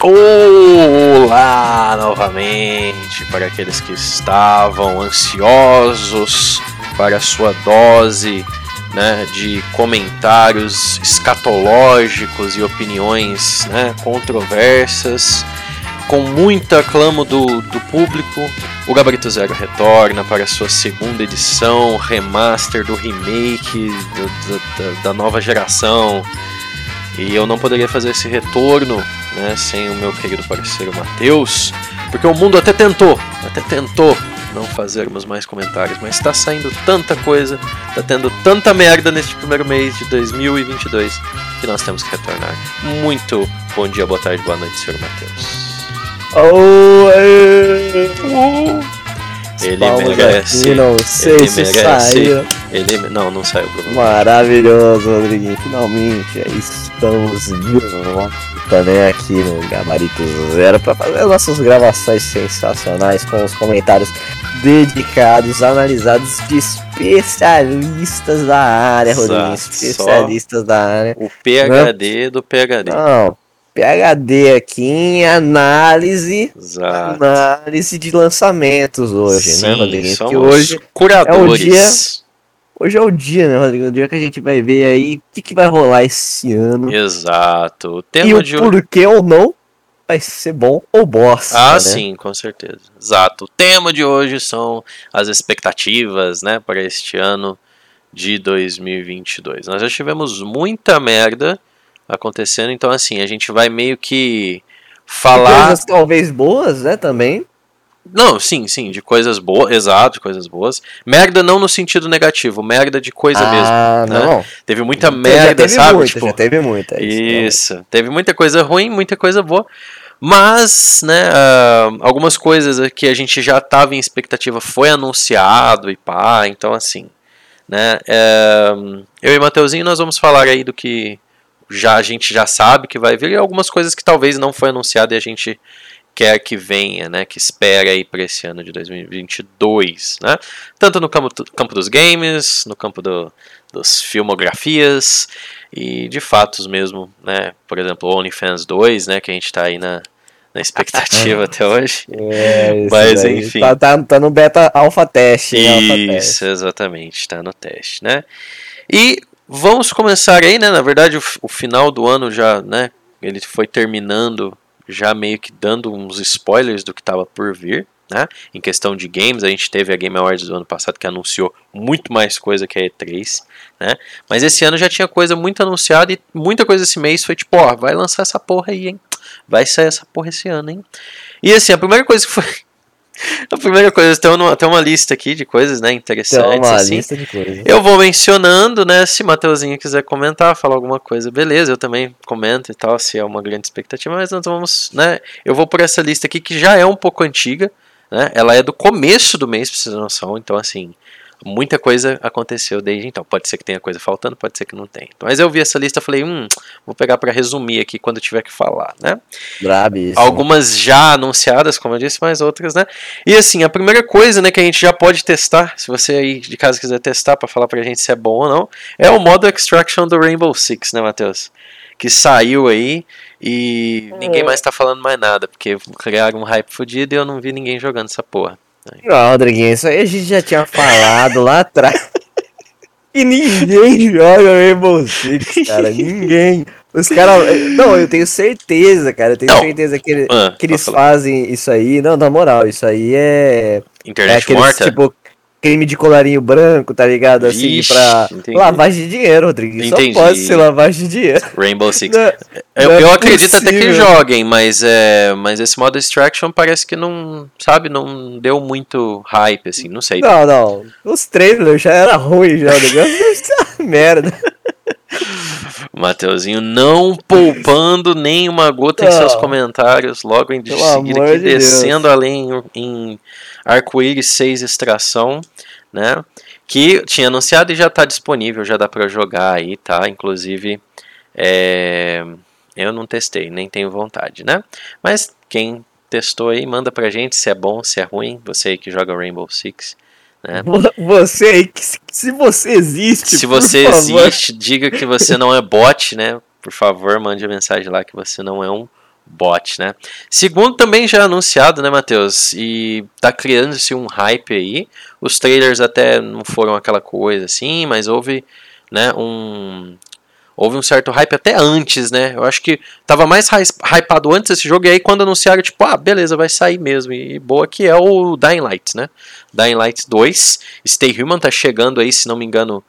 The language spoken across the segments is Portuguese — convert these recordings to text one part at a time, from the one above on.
Olá novamente para aqueles que estavam ansiosos para a sua dose né, de comentários escatológicos e opiniões né, controversas. Com muito aclamo do, do público, o Gabarito Zero retorna para sua segunda edição, remaster do remake do, da, da nova geração. E eu não poderia fazer esse retorno né, sem o meu querido parceiro Matheus, porque o mundo até tentou, até tentou não fazermos mais comentários, mas está saindo tanta coisa, está tendo tanta merda neste primeiro mês de 2022 que nós temos que retornar. Muito bom dia, boa tarde, boa noite, senhor Matheus. Oh, ele merece. não sei ele se merece. saiu. Ele não, não saiu. Maravilhoso, Rodriguinho. Finalmente estamos de né, aqui no Gabarito Zero para fazer as nossas gravações sensacionais com os comentários dedicados, analisados de especialistas da área. Exato, Especialistas da área. O PHD do PHD. Não, PHD aqui em análise. Exato. Análise de lançamentos hoje, né, Rodriguinho? somos Que hoje curadores. dia- Hoje é o dia, né, Rodrigo? O dia que a gente vai ver aí o que, que vai rolar esse ano. Exato. O e tema o de hoje. porquê ou não vai ser bom ou bosta. Ah, né? sim, com certeza. Exato. O tema de hoje são as expectativas, né, para este ano de 2022. Nós já tivemos muita merda acontecendo, então assim, a gente vai meio que E falar Coisas talvez boas, né, também. Não, sim, sim, de coisas boas, exato, de coisas boas. Merda não no sentido negativo, merda de coisa ah, mesmo. né? não. Teve muita já merda, teve sabe? muita, Tipo, já teve muita. é Isso, teve muita coisa ruim, muita coisa boa. Mas, né, ah, algumas coisas que a gente já estava em expectativa foi anunciado e pá, então assim, né, é, eu e Mateuzinho nós vamos falar aí do que já a gente já sabe que vai vir e algumas coisas que talvez não foi anunciado e a gente quer que venha, né, que espera aí para esse ano de 2022, né, tanto no campo, campo dos games, no campo do, dos filmografias e de fatos mesmo, né? Por exemplo, OnlyFans 2, né? Que a gente tá aí na, na expectativa até hoje. É, Mas, daí. enfim. Tá, tá, tá no beta alpha teste. Isso, exatamente, tá no teste, né? E vamos começar aí, né? Na verdade, o, o final do ano já, né? Ele foi terminando, já meio que dando uns spoilers do que tava por vir. Né? Em questão de games, a gente teve a Game Awards do ano passado que anunciou muito mais coisa que a E3, né? Mas esse ano já tinha coisa muito anunciada e muita coisa esse mês foi tipo, ó, vai lançar essa porra aí, hein? Vai sair essa porra esse ano, hein? E assim, a primeira coisa que foi. A primeira coisa, tem uma, tem uma lista aqui de coisas, né, Tem interessantes, uma assim. lista de coisas. Eu vou mencionando, né? Se Mateuzinho quiser comentar, falar alguma coisa, beleza, eu também comento e tal, se é uma grande expectativa, mas nós vamos, né? Eu vou por essa lista aqui que já é um pouco antiga, né? Ela é do começo do mês, pra vocês noção, então assim, muita coisa aconteceu desde então. Pode ser que tenha coisa faltando, pode ser que não tenha. Mas eu vi essa lista e falei, hum, vou pegar pra resumir aqui quando tiver que falar, né? Brabíssimo. Algumas já anunciadas, como eu disse, mas outras, né? E assim, a primeira coisa, né, que a gente já pode testar, se você aí de casa quiser testar pra falar pra gente se é bom ou não, é o modo Extraction do Rainbow Six, né, Matheus? Que saiu aí e ninguém mais tá falando mais nada, porque criaram um hype fudido e eu não vi ninguém jogando essa porra. Não, Rodriguinho, isso aí a gente já tinha falado lá atrás. E ninguém joga Rainbow Six, cara. Ninguém. Os caras. Não, eu tenho certeza, cara. Eu tenho Não. certeza que, ele- Ah, que eles fazem isso aí. Não, na moral, isso aí é. É Internet aqueles, morta? tipo, crime de colarinho branco, tá ligado? Assim, Vixe, pra. entendi. Lavagem de dinheiro, Rodriguinho. Entendi. Só pode ser lavagem de dinheiro. Rainbow Six. Não, Eu, não é eu acredito até que possível. joguem, mas, é, mas esse modo Extraction parece que não, sabe, não deu muito hype, assim, não sei. Não, não. Os trailers já era ruim já, o negócio. merda. O Mateuzinho não poupando nem uma gota em Não. seus comentários, logo em Pelo seguida aqui de Deus. descendo além em, em Arco-Íris 6 Extração, né? Que tinha anunciado e já está disponível, já dá para jogar aí, tá? Inclusive, é, eu não testei, nem tenho vontade, né? Mas quem testou aí, manda pra gente se é bom, se é ruim, você aí que joga Rainbow Six, né? Você aí, se- você existe. Se você favor. existe, diga que você não é bot, né? Por favor, mande a mensagem lá que você não é um bot, né? Segundo também já anunciado, né, Matheus? E tá criando-se um hype aí. Os trailers até não foram aquela coisa assim, mas houve, né, um houve um certo hype até antes, né? Eu acho que tava mais hypado antes desse jogo e aí quando anunciaram, tipo, ah, beleza, vai sair mesmo. E boa que é o Dying Light, né? Dying Light 2, Stay Human tá chegando aí, se não me engano,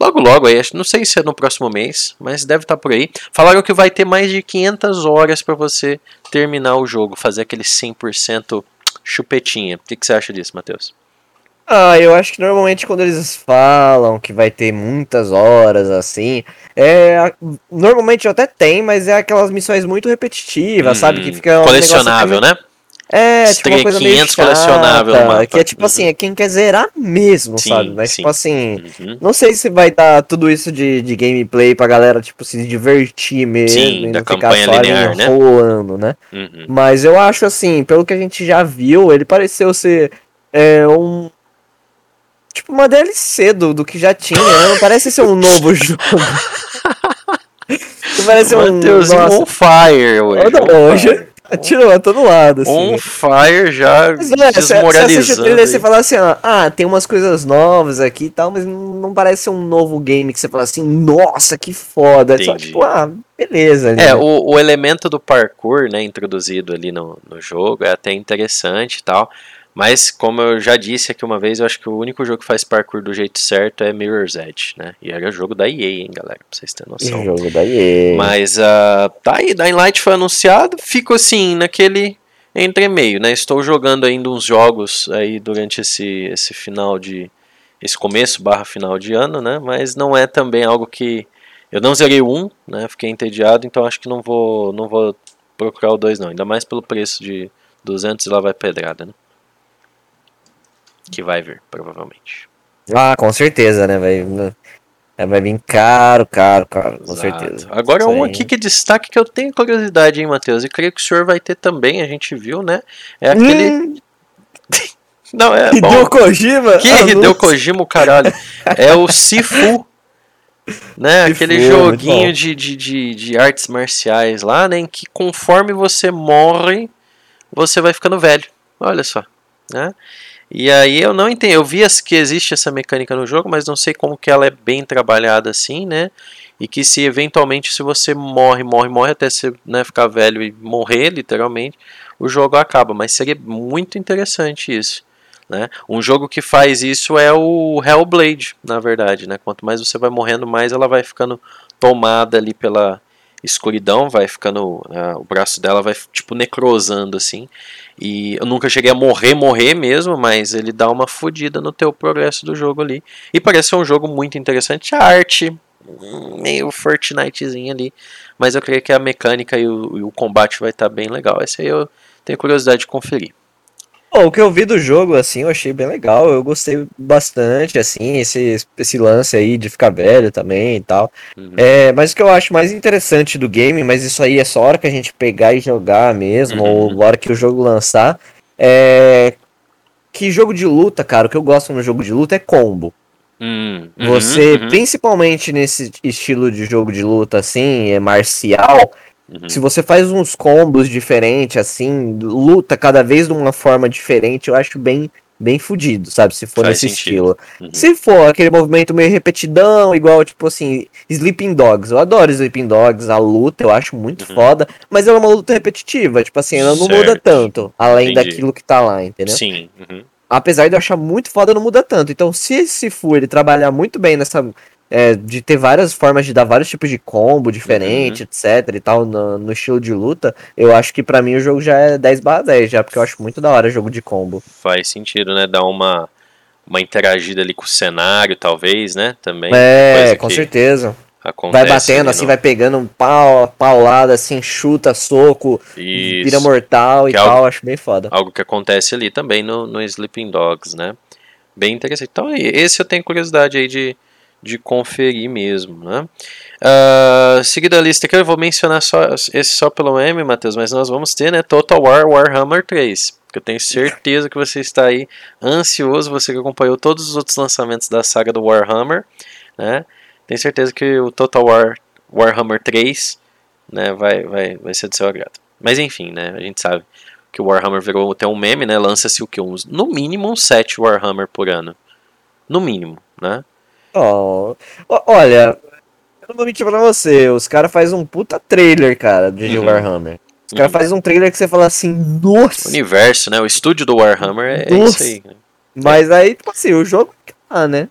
Logo, logo aí, não sei se é no próximo mês, mas deve estar tá por aí. Falaram que vai ter mais de 500 horas para você terminar o jogo, fazer aquele 100% chupetinha. O que, que você acha disso, Matheus? Ah, eu acho que normalmente quando eles falam que vai ter muitas horas assim, é normalmente até tem, mas é aquelas missões muito repetitivas, hum, sabe? Que fica um colecionável, né? É, tipo uma coisa 500 meio chata, colecionável no mapa. Que é tipo uhum. assim, é quem quer zerar mesmo, sim, sabe? Mas sim. tipo assim, uhum. não sei se vai dar tudo isso de, de gameplay pra galera, tipo, se divertir mesmo sim, e não ficar só linear, né? rolando, né? Uhum. Mas eu acho assim, pelo que a gente já viu, ele pareceu ser é, um... Tipo, uma DLC do, do que já tinha, né? Não parece ser um novo jogo. parece um... Mateus, on fire, hoje. Não, hoje... Atirou a todo lado, assim. On fire já mas, desmoralizando. Você, você, fala assim, ó, ah, tem umas coisas novas aqui e tal, mas não parece ser um novo game que você fala assim, nossa, que foda. Entendi. Só tipo, ah, beleza. É, né? o, o elemento do parkour, né, introduzido ali no, no jogo é até interessante e tal. Mas, como eu já disse aqui uma vez, eu acho que o único jogo que faz parkour do jeito certo é Mirror's Edge, né? E era jogo da EA, hein, galera? Pra vocês terem noção. Jogo da EA. Mas, uh, tá aí, Dying Light foi anunciado, fico assim, naquele entre meio, né? Estou jogando ainda uns jogos aí durante esse, esse final de... Esse começo barra final de ano, né? Mas não é também algo que... Eu não zerei um, né? Fiquei entediado, então acho que não vou, não vou procurar o dois não. Ainda mais pelo preço de 200 e lá vai pedrada, né? Que vai vir, provavelmente. Ah, com certeza, né? Vai, é, vai vir caro, caro, caro, com Exato. certeza. Agora, um aqui que destaque que eu tenho curiosidade, hein, Matheus? E creio que o senhor vai ter também, a gente viu, né? É aquele. Hum. Não, é. Hideo bom. Kojima? Que ah, Hideo Kojima, caralho? É o Sifu. Né, Sifu, aquele joguinho de, de, de, de artes marciais lá, né? Em que conforme você morre, você vai ficando velho. Olha só. Né? E aí eu não entendo, eu vi que existe essa mecânica no jogo, mas não sei como que ela é bem trabalhada assim, né? E que se eventualmente se você morre, morre, morre até você né, ficar velho e morrer, literalmente, o jogo acaba. Mas seria muito interessante isso. Né? Um jogo que faz isso é o Hellblade, na verdade. Né? Quanto mais você vai morrendo, mais ela vai ficando tomada ali pela escuridão, vai ficando. Uh, o braço dela vai tipo necrosando assim. E eu nunca cheguei a morrer, morrer mesmo, mas ele dá uma fodida no teu progresso do jogo ali. E parece ser um jogo muito interessante. A arte, meio Fortnitezinho ali. Mas eu creio que a mecânica e o, e o combate vai estar tá bem legal. Esse aí eu tenho curiosidade de conferir. Bom, o que eu vi do jogo, assim, eu achei bem legal. Eu gostei bastante, assim, esse, esse lance aí de ficar velho também e tal. Uhum. É, mas o que eu acho mais interessante do game, mas isso aí é só hora que a gente pegar e jogar mesmo, uhum. ou hora que o jogo lançar, é que jogo de luta, cara, o que eu gosto no jogo de luta é combo. Uhum. Você, uhum. principalmente nesse estilo de jogo de luta, assim, é marcial, Uhum. Se você faz uns combos diferentes, assim, luta cada vez de uma forma diferente, eu acho bem bem fudido, sabe? Se for faz nesse sentido. estilo. Uhum. Se for aquele movimento meio repetidão, igual, tipo assim, Sleeping Dogs. Eu adoro Sleeping Dogs, a luta eu acho muito uhum. foda, mas ela é uma luta repetitiva, tipo assim, ela não certo. muda tanto, além Entendi. daquilo que tá lá, entendeu? Sim. Uhum. Apesar de eu achar muito foda, não muda tanto. Então, se esse for ele trabalhar muito bem nessa é, de ter várias formas de dar vários tipos de combo diferente, uhum. etc e tal, no, no, estilo de luta, eu acho que para mim o jogo já é 10 barra 10 já, porque eu acho muito da hora jogo de combo. Faz sentido, né? Dar uma, uma interagida ali com o cenário, talvez, né? Também. É, com certeza. vai batendo assim, no... vai pegando um pau, paulada assim, chuta, soco, Isso. vira mortal que e é tal, algo, acho bem foda. Algo que acontece ali também no, no Sleeping Dogs, né? Bem interessante. Então, esse eu tenho curiosidade aí de, de conferir mesmo. Né? Uh, seguida a lista aqui, eu vou mencionar só, esse só pelo M, Matheus, mas nós vamos ter né, Total War Warhammer 3. Que eu tenho certeza que você está aí ansioso, você que acompanhou todos os outros lançamentos da saga do Warhammer. Né? Tenho certeza que o Total War Warhammer 3 né, vai, vai, vai ser do seu agrado. Mas enfim, né? A gente sabe que o Warhammer virou até um meme, né? Lança-se o que? Uns, no mínimo uns 7 Warhammer por ano. No mínimo, né? Oh, olha, eu não vou mentir pra você, os caras fazem um puta trailer, cara, de uhum. Warhammer. Os caras uhum. fazem um trailer que você fala assim, nossa! O universo, né? O estúdio do Warhammer é, isso aí. Né? Mas aí, tipo assim, o jogo, ah, né?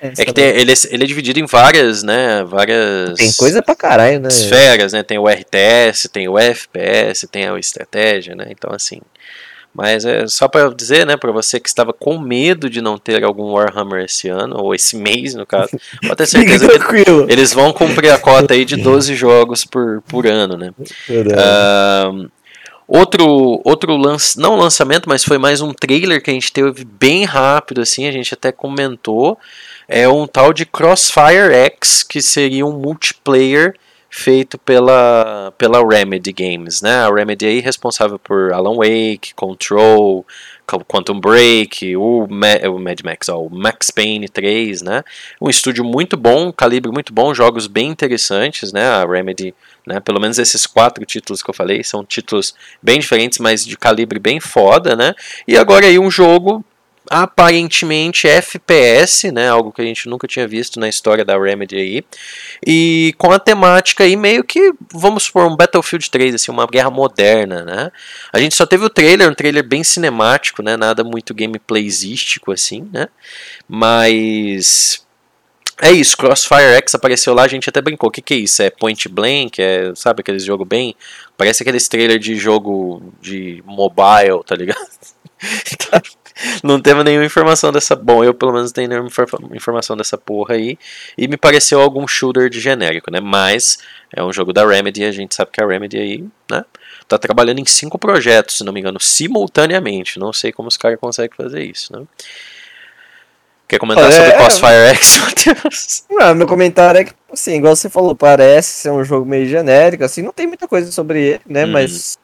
É, é que tem, ele, é, ele é dividido em várias, né? Várias. Tem coisa pra caralho, né? Esferas, né? Tem o RTS, tem o FPS, tem a estratégia, né? Então, assim. Mas é só para dizer, né, para você que estava com medo de não ter algum Warhammer esse ano, ou esse mês, no caso, pode ter certeza que eles vão cumprir a cota aí de 12 jogos por, por ano, né? Uh, outro, outro lance, não lançamento, mas foi mais um trailer que a gente teve bem rápido, assim, a gente até comentou, é um tal de Crossfire X, que seria um multiplayer feito pela, pela Remedy Games, né? A Remedy aí responsável por Alan Wake, Control, Quantum Break, o, Ma o Mad Max, ó, o Max Payne 3, né? Um estúdio muito bom, calibre muito bom, jogos bem interessantes, né? A Remedy, né? Pelo menos esses quatro títulos que eu falei são títulos bem diferentes, mas de calibre bem foda, né? E agora aí um jogo aparentemente FPS, né, algo que a gente nunca tinha visto na história da Remedy aí, e com a temática aí meio que, vamos supor, um Battlefield 3, assim, uma guerra moderna, né, a gente só teve o trailer, um trailer bem cinemático, né, nada muito gameplayístico assim, né, mas é isso, Crossfire X apareceu lá, a gente até brincou. O que, que é isso? É point blank? É, sabe aquele jogo bem. Parece aqueles trailer de jogo de mobile, tá ligado? não teve nenhuma informação dessa. Bom, eu pelo menos não tenho nenhuma informação dessa porra aí. E me pareceu algum shooter de genérico, né? Mas é um jogo da Remedy e a gente sabe que a Remedy aí, né? Tá trabalhando em cinco projetos, se não me engano, simultaneamente. Não sei como os caras conseguem fazer isso, né? Quer comentar é, sobre Crossfire X, Matheus? Não, meu comentário é que, assim, igual você falou, parece ser um jogo meio genérico, assim, não tem muita coisa sobre ele, né? Hum. Mas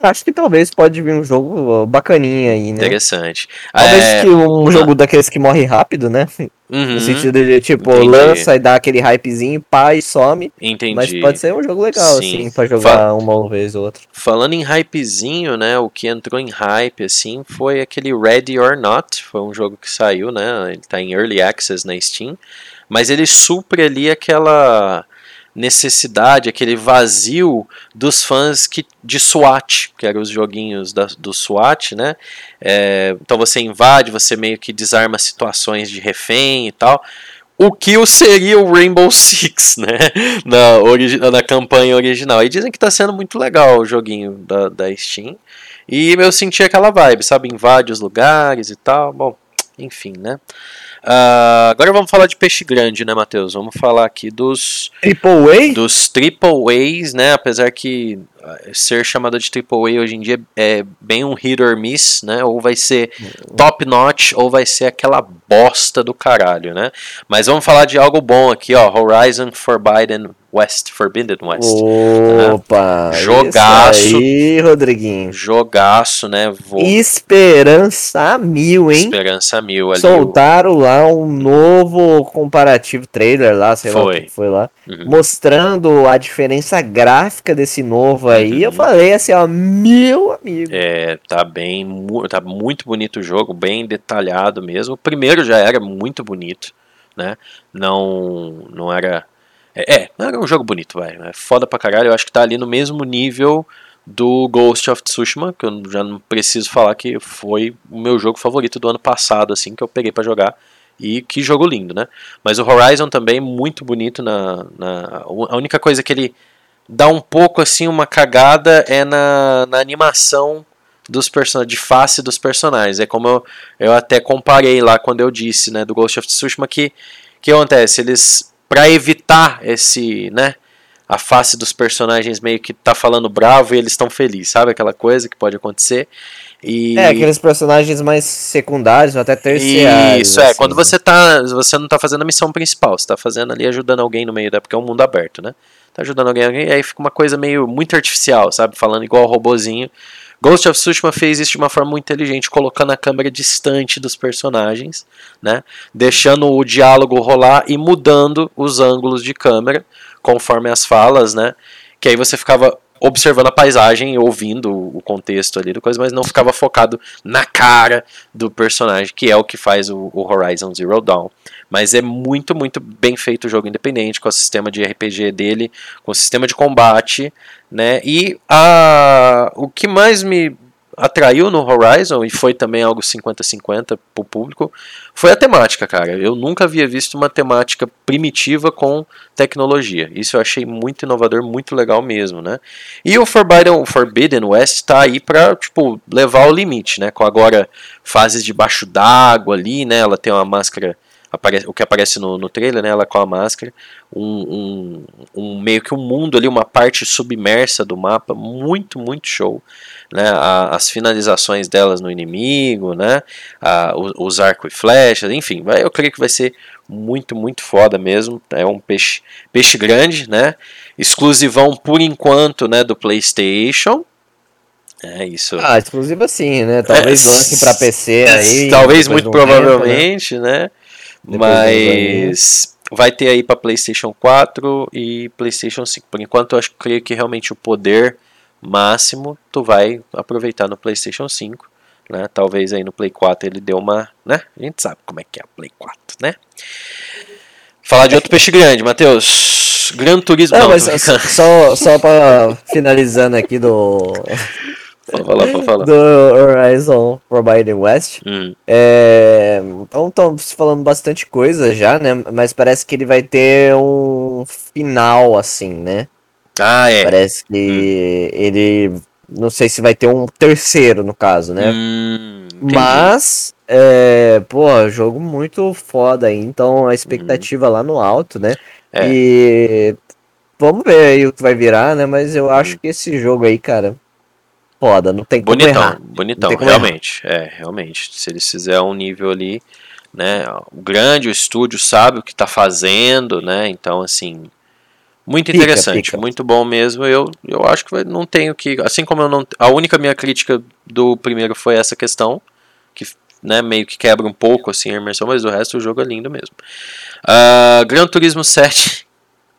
Acho que talvez pode vir um jogo bacaninha aí, né? Interessante. Talvez é... que um jogo daqueles que morre rápido, né? Uhum. No sentido de, tipo, Entendi. lança e dá aquele hypezinho, pá, e some. Entendi. Mas pode ser um jogo legal, Sim. assim, pra jogar Fal... uma vez ou outra. Falando em hypezinho, né? O que entrou em hype, assim, foi aquele Ready or Not. Foi um jogo que saiu, né? Ele tá em Early Access na Steam. Mas ele supre ali aquela necessidade, aquele vazio dos fãs que, de SWAT, que eram os joguinhos da, do SWAT, né? É, então você invade, você meio que desarma situações de refém e tal. O que seria o Rainbow Six, né? Na, na campanha original. E dizem que está sendo muito legal o joguinho da, da Steam. E eu senti aquela vibe, sabe? Invade os lugares e tal. Bom, enfim, né? Uh, agora vamos falar de peixe grande, né, Matheus? Vamos falar aqui dos. Triple A? Dos Triple A's, né? Apesar que ser chamado de Triple A hoje em dia é bem um hit or miss, né? Ou vai ser top notch, ou vai ser aquela bosta do caralho, né? Mas vamos falar de algo bom aqui, ó. Horizon Forbidden West, Forbidden West. Opa! Né? Jogaço. aí, Rodriguinho. Jogaço, né? Vou... Esperança mil, hein? Esperança mil ali. Soltaram lá um novo comparativo trailer lá, sei foi. lá o que foi lá. Uhum. Mostrando a diferença gráfica desse novo aí. Uhum. Eu falei assim, ó, meu amigo. É, tá bem, tá muito bonito o jogo, bem detalhado mesmo. O primeiro já era muito bonito, né? Não, não era é, é, é um jogo bonito, vai. É foda pra caralho. Eu acho que tá ali no mesmo nível do Ghost of Tsushima, que eu já não preciso falar que foi o meu jogo favorito do ano passado, assim, que eu peguei para jogar. E que jogo lindo, né? Mas o Horizon também muito bonito na, na. A única coisa que ele dá um pouco assim uma cagada é na, na animação dos personagens, de face dos personagens. É como eu, eu até comparei lá quando eu disse, né, do Ghost of Tsushima que que acontece, eles para evitar esse, né, a face dos personagens meio que tá falando bravo e eles estão felizes, sabe? Aquela coisa que pode acontecer. E... É, aqueles personagens mais secundários, até terciários. Isso, é. Assim. Quando você tá. Você não tá fazendo a missão principal, você tá fazendo ali ajudando alguém no meio da. Porque é um mundo aberto, né? Tá ajudando alguém, alguém, e aí fica uma coisa meio muito artificial, sabe? Falando igual robozinho. Ghost of Tsushima fez isso de uma forma muito inteligente, colocando a câmera distante dos personagens, né? Deixando o diálogo rolar e mudando os ângulos de câmera conforme as falas, né? Que aí você ficava observando a paisagem e ouvindo o contexto ali do coisa, mas não ficava focado na cara do personagem, que é o que faz o, o Horizon Zero Dawn. Mas é muito, muito bem feito o jogo independente, com o sistema de RPG dele, com o sistema de combate, né? E a, o que mais me atraiu no Horizon, e foi também algo 50-50 pro público, foi a temática, cara. Eu nunca havia visto uma temática primitiva com tecnologia. Isso eu achei muito inovador, muito legal mesmo, né? E o Forbidden, Forbidden West tá aí pra, tipo, levar ao limite, né? Com agora fases debaixo d'água ali, né? Ela tem uma máscara o que aparece no, no trailer, né, ela com a máscara, um, um, um, meio que um mundo ali, uma parte submersa do mapa, muito, muito show, né, a, as finalizações delas no inimigo, né, a, os, os arcos e flechas, enfim, vai, eu creio que vai ser muito, muito foda mesmo, é um peixe, peixe grande, né, exclusivão por enquanto, né, do Playstation, é isso. Ah, exclusiva sim, né? Talvez é, lance para PC aí. Talvez muito provavelmente, tempo, né? Mas vai ter aí para PlayStation 4 e PlayStation 5. Por enquanto, eu acho, creio que realmente o poder máximo tu vai aproveitar no PlayStation 5. Né? Talvez aí no Play 4 ele deu uma. Né? A gente sabe como é que é o Play 4, né? Falar de outro peixe grande, Matheus. Gran Turismo. Não, mas só, só para finalizando aqui do Pode falar, pode falar. Do Horizon Forbidden West. Hum. É, então estamos falando bastante coisa já, né? Mas parece que ele vai ter um final, assim, né? Ah, é. Parece que hum. ele. Não sei se vai ter um terceiro, no caso, né? Hum, Mas, é, pô, jogo muito foda aí. Então a expectativa hum. lá no alto, né? É. E vamos ver aí o que vai virar, né? Mas eu acho hum. que esse jogo aí, cara, foda, não tem como bonitão, errar. Bonitão, como realmente. Errar. É, realmente. Se eles fizerem um nível ali, né, grande, o estúdio sabe o que está fazendo, né? Então, assim, muito interessante, pica, pica. muito bom mesmo. Eu, eu acho que não tenho que, assim como eu não, a única minha crítica do primeiro foi essa questão que, né, meio que quebra um pouco assim a imersão, mas o resto do jogo é lindo mesmo. Uh, Gran Turismo 7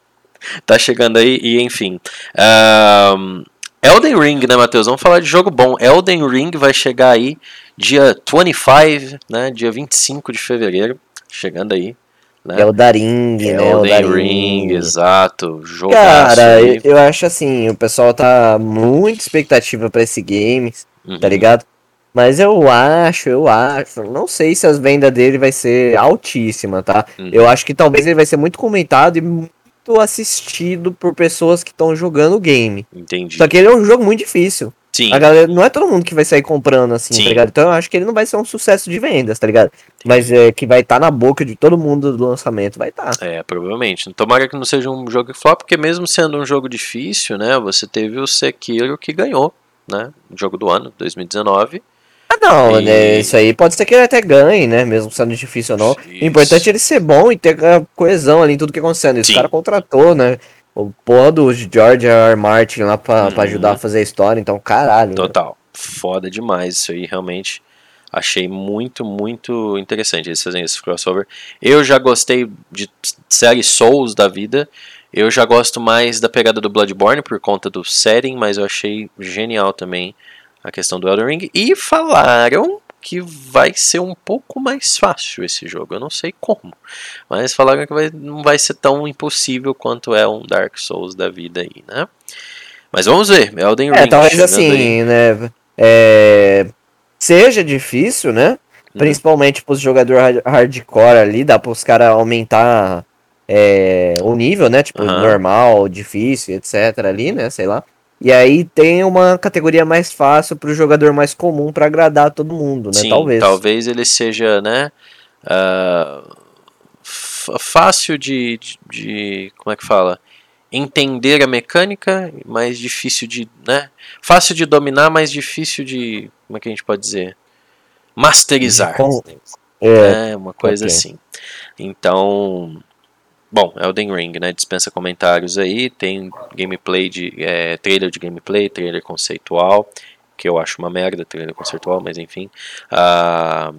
tá chegando aí e enfim. Uh, Elden Ring, né, Matheus? Vamos falar de jogo bom. Elden Ring vai chegar aí dia 25, né? Dia 25 de fevereiro. Chegando aí. Né? Elden Ring, né? Elden Ring, exato. Jogaço Cara, eu, eu, acho assim, o pessoal tá muito expectativa para esse game, tá uhum. tá ligado? Mas eu acho, eu acho, não sei se as vendas dele vai ser altíssima, tá? Uhum. Eu acho que talvez ele vai ser muito comentado e muito assistido por pessoas que estão jogando o game. Entendi. Só que ele é um jogo muito difícil. Sim. A galera, não é todo mundo que vai sair comprando assim, tá Sim. tá ligado? Então eu acho que ele não vai ser um sucesso de vendas, tá ligado? Mas é que vai estar tá na boca de todo mundo do lançamento, vai estar. Tá. É, provavelmente. Tomara que não seja um jogo flop, porque mesmo sendo um jogo difícil, né? Você teve o Sekiro que ganhou, né? O jogo do ano, 2019. Ah, não, e... né? Isso aí pode ser que ele até ganhe, né? Mesmo sendo difícil ou não. Isso. O importante é ele ser bom e ter coesão ali em tudo que acontecendo. Esse cara contratou, né? O porra do George R. R. Martin lá pra, uhum. pra ajudar a fazer a história, então caralho. Total. Né? Foda demais. Isso aí realmente achei muito, muito interessante eles fazerem esse crossover. Eu já gostei de série Souls da vida. Eu já gosto mais da pegada do Bloodborne por conta do setting, mas eu achei genial também a questão do Elden Ring. E falaram que vai ser um pouco mais fácil esse jogo. Eu não sei como, mas falaram que vai, não vai ser tão impossível quanto é um Dark Souls da vida aí, né? Mas vamos ver, Elden é, Ring. Talvez assim, aí. né? É, seja difícil, né? Uhum. Principalmente para os jogadores hardcore ali, dá para os caras aumentar é, o nível, né? Tipo, uhum. normal, difícil, etc. ali, né? Sei lá. E aí tem uma categoria mais fácil para o jogador mais comum para agradar todo mundo, né? Sim, talvez. Talvez ele seja, né? Uh, fácil de, de, de, como é que fala? Entender a mecânica, mais difícil de, né? Fácil de dominar, mais difícil de, como é que a gente pode dizer? Masterizar. Com... É, é, uma coisa okay. assim. Então, Bom, Elden Ring, né? Dispensa comentários aí. Tem gameplay de. É, trailer de gameplay, trailer conceitual. Que eu acho uma merda, trailer conceitual, mas enfim. Uh,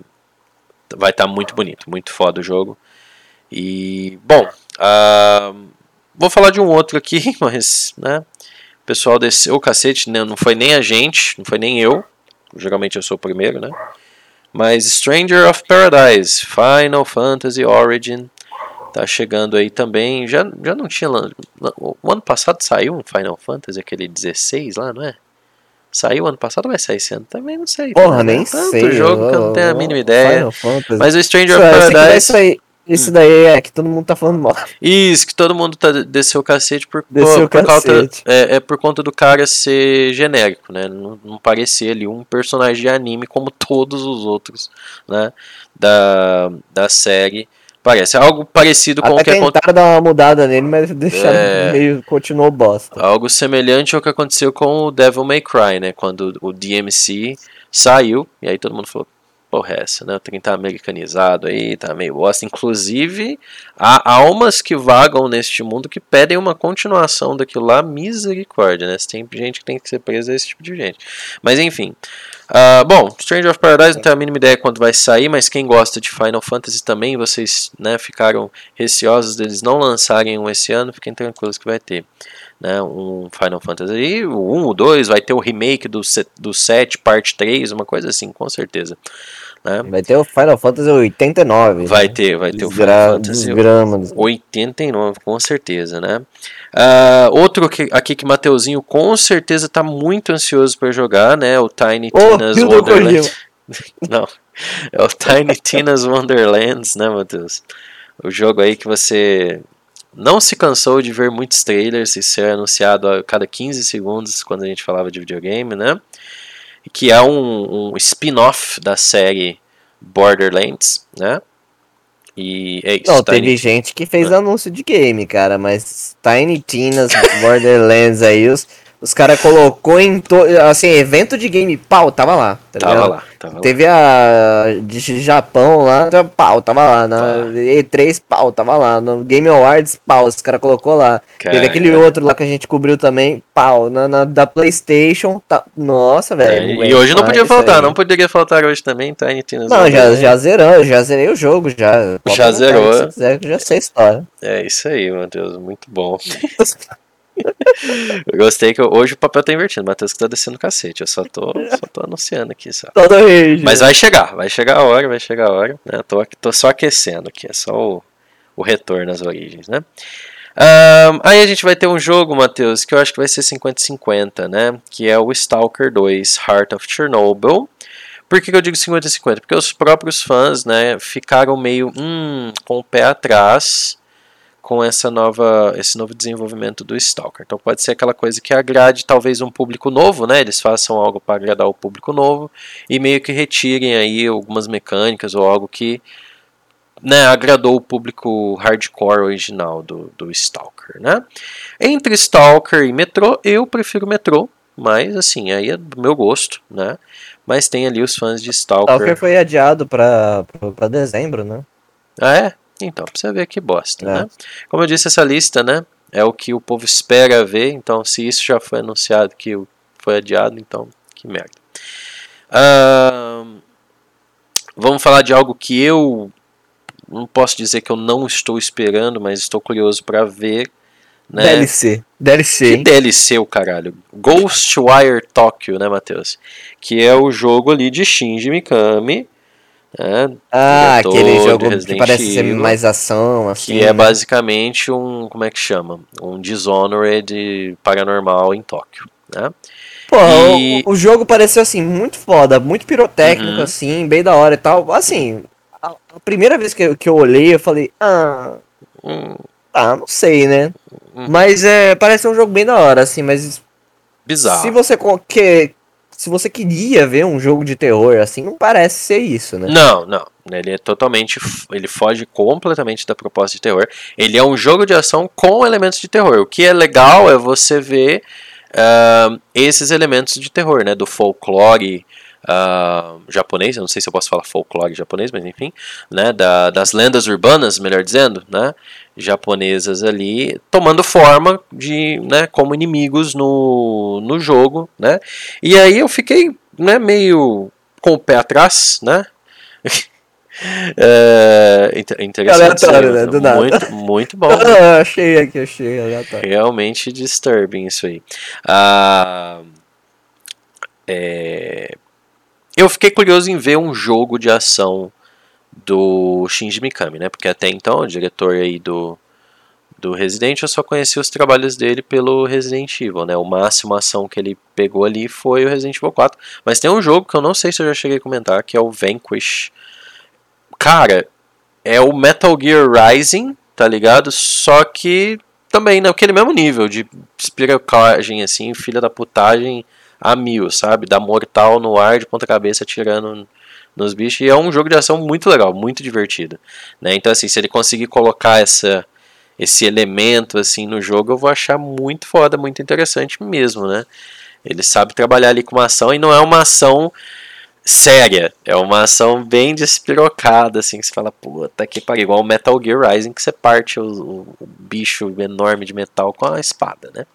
vai estar tá muito bonito, muito foda o jogo. E. Bom. Uh, vou falar de um outro aqui, mas. né? pessoal desceu o cacete, né? não foi nem a gente, não foi nem eu. Geralmente eu sou o primeiro, né? Mas Stranger of Paradise, Final Fantasy Origin, tá chegando aí também. Já, já não tinha. O ano passado saiu um Final Fantasy, aquele 16 lá, não é? Saiu ano passado ou vai sair esse ano? Também não sei. Porra, nem Tanto sei. jogo que eu não tenho a mínima ideia. Mas o Stranger of Paradise. Isso daí é que todo mundo tá falando mal. Isso, que todo mundo tá, desceu o cacete por, Desceu o por causa- cacete. é, é por conta do cara ser genérico, né? Não, não parecer ali um personagem de anime como todos os outros, né? Da, da série. Parece algo parecido com o Até que aconteceu. tentaram dar uma mudada nele, mas deixaram É. meio. continuou bosta. Algo semelhante ao que aconteceu com o Devil May Cry, né? Quando o DMC saiu, e aí todo mundo falou, porra, é essa, né? O trem tá americanizado aí, tá meio bosta. Inclusive, há almas que vagam neste mundo que pedem uma continuação daquilo lá, misericórdia, né? Tem gente que tem que ser presa a esse tipo de gente. Mas enfim. Ah, bom, Stranger of Paradise não tenho a mínima ideia quando vai sair, mas quem gosta de Final Fantasy também, vocês né, ficaram receosos deles não lançarem um esse ano, fiquem tranquilos que vai ter né, um Final Fantasy. E o 1, o 2, vai ter o remake do, do 7, parte 3, uma coisa assim, com certeza. Né? Vai ter o Final Fantasy 89. Vai né? ter, vai ter o Final Fantasy Desgramas. 89, com certeza, né? Ah, outro que, aqui que Mateuzinho com certeza tá muito ansioso para jogar, né? O Tiny Ô, Tina's Wonderland. Não, é o Tiny Tina's Wonderlands, né, Matheus? O jogo aí que você não se cansou de ver muitos trailers e ser anunciado a cada 15 segundos quando a gente falava de videogame, né? Que é um, um spin-off da série Borderlands, né? E é isso. Não, Tiny teve gente que fez Ah. anúncio de game, cara, mas Tiny Tina's Borderlands aí, os, os caras colocou em to... assim, evento de game, pau, tava lá, tá Tava lá, tava lá. Teve a de Japão lá, tá- pau, tava lá. Na Tá. E3, pau, tava lá. No Game Awards, pau, os caras colocou lá. Teve Cara, aquele outro lá que a gente cobriu também, pau. Na, na- da PlayStation, tá. Nossa, velho. É, e hoje não podia faltar, não não poderia faltar hoje também, Tiny Tina's Não, já, já zerou, já zerei o jogo, já. Já zerou. aí Se quiser, já sei a história. É isso aí, Matheus, muito bom. Eu gostei que eu- hoje o papel tá invertido, o Matheus que tá descendo o cacete, eu só tô, só tô anunciando aqui só. Mas vai chegar, vai chegar a hora, vai chegar a hora. Né? Tô, tô só aquecendo aqui, é só o, o retorno às origens, né? Ahn, aí a gente vai ter um jogo, Matheus, que eu acho que vai ser 50-50, né? Que é o Stalker 2 Heart of Chernobyl. Por que, que eu digo 50-50? Porque os próprios fãs, né, ficaram meio hum, com o pé atrás com essa nova, esse novo desenvolvimento do Stalker. Então pode ser aquela coisa que agrade talvez um público novo, né? Eles façam algo para agradar o público novo e meio que retirem aí algumas mecânicas ou algo que né, agradou o público hardcore original do, do Stalker, né? Entre Stalker e Metro, eu prefiro Metro, mas assim, aí é do meu gosto, né? Mas tem ali os fãs de Stalker. Stalker foi adiado pra dezembro, né? Ah, é? Então, pra você ver que bosta, É. né? Como eu disse, essa lista, né? É o que o povo espera ver. Então, se isso já foi anunciado que foi adiado, então, que merda. Ahn, vamos falar de algo que eu não posso dizer que eu não estou esperando, mas estou curioso para ver. Né? DLC. DLC, Que? DLC o caralho? Ghostwire Tokyo, né, Matheus? Que é o jogo ali de Shinji Mikami. Né? Ah, aquele jogo que parece ser Evil, mais ação, assim. Que é né? basicamente um. Como é que chama? Um Dishonored paranormal em Tóquio. Né? Pô, E- o, o jogo pareceu assim, muito foda, muito pirotécnico, Uhum. assim, bem da hora e tal. Assim, a, a primeira vez que eu, que eu olhei, eu falei, ah, Hum, tá, não sei, né? Uhum. Mas é, parece um jogo bem da hora, assim, mas bizarro. se você que, se você queria ver um jogo de terror, assim, não parece ser isso, né? Não, não. Ele é totalmente. Ele foge completamente da proposta de terror. Ele é um jogo de ação com elementos de terror. O que é legal é você ver ah, esses elementos de terror, né? Do folclore ah, japonês. Eu não sei se eu posso falar folclore japonês, mas enfim. Né? Da- das lendas urbanas, melhor dizendo, né? Japonesas ali, tomando forma de, né, como inimigos no, no jogo, né? E aí eu fiquei, né, meio com o pé atrás, né? É, inter- interessante. Aleatório, aí, né? Do nada. Muito, muito bom. Ah, achei aqui, achei. aleatório. Realmente disturbing isso aí. Ah, é, Eu fiquei curioso em ver um jogo de ação do Shinji Mikami, né? Porque até então, o diretor aí do, do Resident, eu só conheci os trabalhos dele pelo Resident Evil, né? O máximo ação que ele pegou ali foi o Resident Evil 4. Mas tem um jogo que eu não sei se eu já cheguei a comentar, que é o Vanquish. Cara, é o Metal Gear Rising, tá ligado? Só que também naquele mesmo nível de espirocagem, assim, filha da putagem a mil, sabe? Da mortal no ar de ponta cabeça atirando nos bichos. E é um jogo de ação muito legal, muito divertido. Né? Então, assim, se ele conseguir colocar essa, esse elemento assim no jogo, eu vou achar muito foda, muito interessante mesmo, né? Ele sabe trabalhar ali com uma ação e não é uma ação séria, é uma ação bem despirocada, assim, que você fala, puta que pariu, igual o Metal Gear Rising, que você parte o, o- o bicho enorme de metal com a espada, né?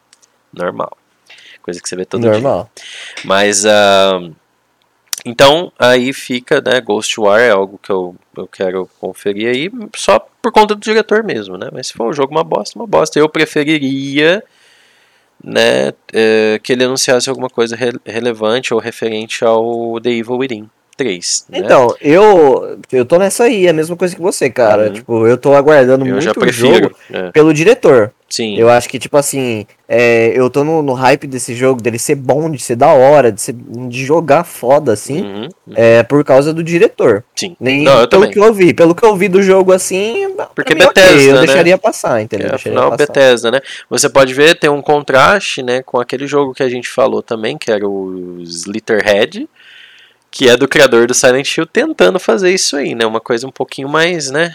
Normal. Coisa que você vê todo dia. Normal. Mas, ah, então, aí fica, né, Ghostwire é algo que eu, eu quero conferir aí, só por conta do diretor mesmo, né? Mas se for um jogo uma bosta, uma bosta. Eu preferiria, né, eh, que ele anunciasse alguma coisa re- relevante ou referente ao The Evil Within 3, né? Então, eu, eu tô nessa aí, é a mesma coisa que você, cara. Uhum. Tipo, eu tô aguardando eu muito o jogo é. pelo diretor. Sim, Eu acho que, tipo assim, é, eu tô no, no hype desse jogo, dele ser bom, de ser da hora, de, ser, de jogar foda, assim, Uhum, é por causa do diretor. sim. Nem Não, eu pelo também. que eu vi. Pelo que eu vi do jogo, assim, Porque mim, Bethesda, eu né? deixaria passar, entendeu? É, afinal, passar. Bethesda, né? Você pode ver, tem um contraste, né, com aquele jogo que a gente falou também, que era o Slitterhead, que é do criador do Silent Hill, tentando fazer isso aí, né? Uma coisa um pouquinho mais, né,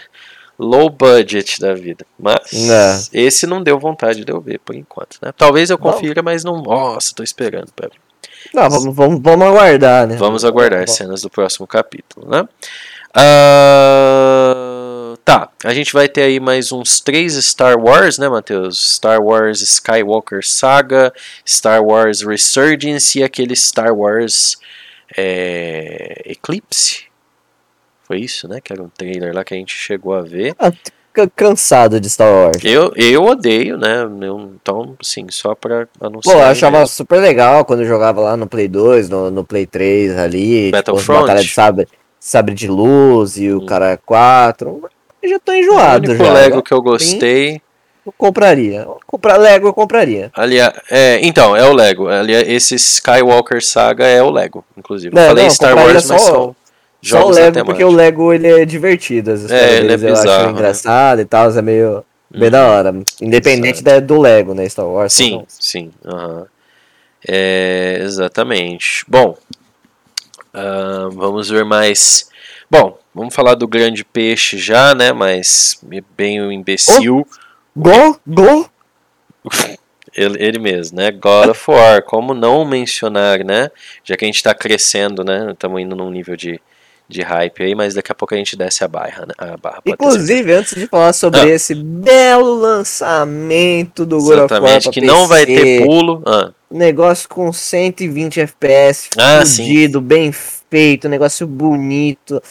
low budget da vida. Mas É. esse não deu vontade de eu ver, por enquanto, né? Talvez eu Não. confira, mas não... Nossa, tô esperando, Pedro. Não, vamos, vamos, vamos aguardar, né? Vamos aguardar as cenas do próximo capítulo, né? Ah, tá, a gente vai ter aí mais uns três Star Wars, né, Matheus? Star Wars Skywalker Saga, Star Wars Resurgence e aquele Star Wars é, Eclipse. Foi isso, né? Que era um trailer lá que a gente chegou a ver. Ah, cansado de Star Wars. Eu, eu odeio, né? Eu- então, sim, só pra anunciar. Pô, eu achava mesmo. super legal quando eu jogava lá no Play 2, no, no Play 3 ali, tipo, Battlefront? batalha de sabre, sabre de luz e o Hum. cara 4. Eu já tô O enjoado único já. Lego que eu gostei. Eu compraria. Comprar Lego eu compraria. Aliás, é, então, é o Lego. Aliás, esse Skywalker Saga é o Lego, inclusive. Não, eu falei não, Star Wars, mas só- são Só o Lego, porque o Lego ele é divertido. As histórias É, ele é deles eu bizarro, acho né? engraçado e tal, é meio Uhum. da hora. Independente da, do Lego, né, Star Wars. Sim, sim. É, exatamente. Bom, ah, vamos ver mais. Bom, vamos falar do grande peixe já, né? Mas bem o imbecil. Gol, gol. Ele, ele mesmo, né? God of War, como não mencionar, né? Já que a gente tá crescendo, né? Estamos indo num nível de, de hype aí, mas daqui a pouco a gente desce a barra, né? A barra. Inclusive, antes de falar sobre Ah. esse belo lançamento do God Exatamente, que não vai PC, ter pulo. Ah, Negócio com 120 FPS, Ah, fudido, bem feito, negócio bonito.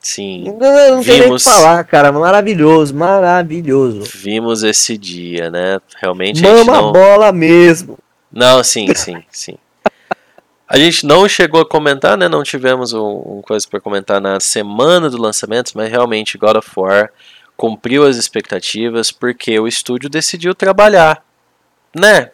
sim. Não, não tem nem o Vimos- que falar, cara. Maravilhoso, maravilhoso. Vimos esse dia, né? Realmente a gente Mama a não. bola mesmo. Não, sim, sim, sim. A gente não chegou a comentar, né? Não tivemos um, um coisa para comentar na semana do lançamento, mas realmente God of War cumpriu as expectativas porque o estúdio decidiu trabalhar, né?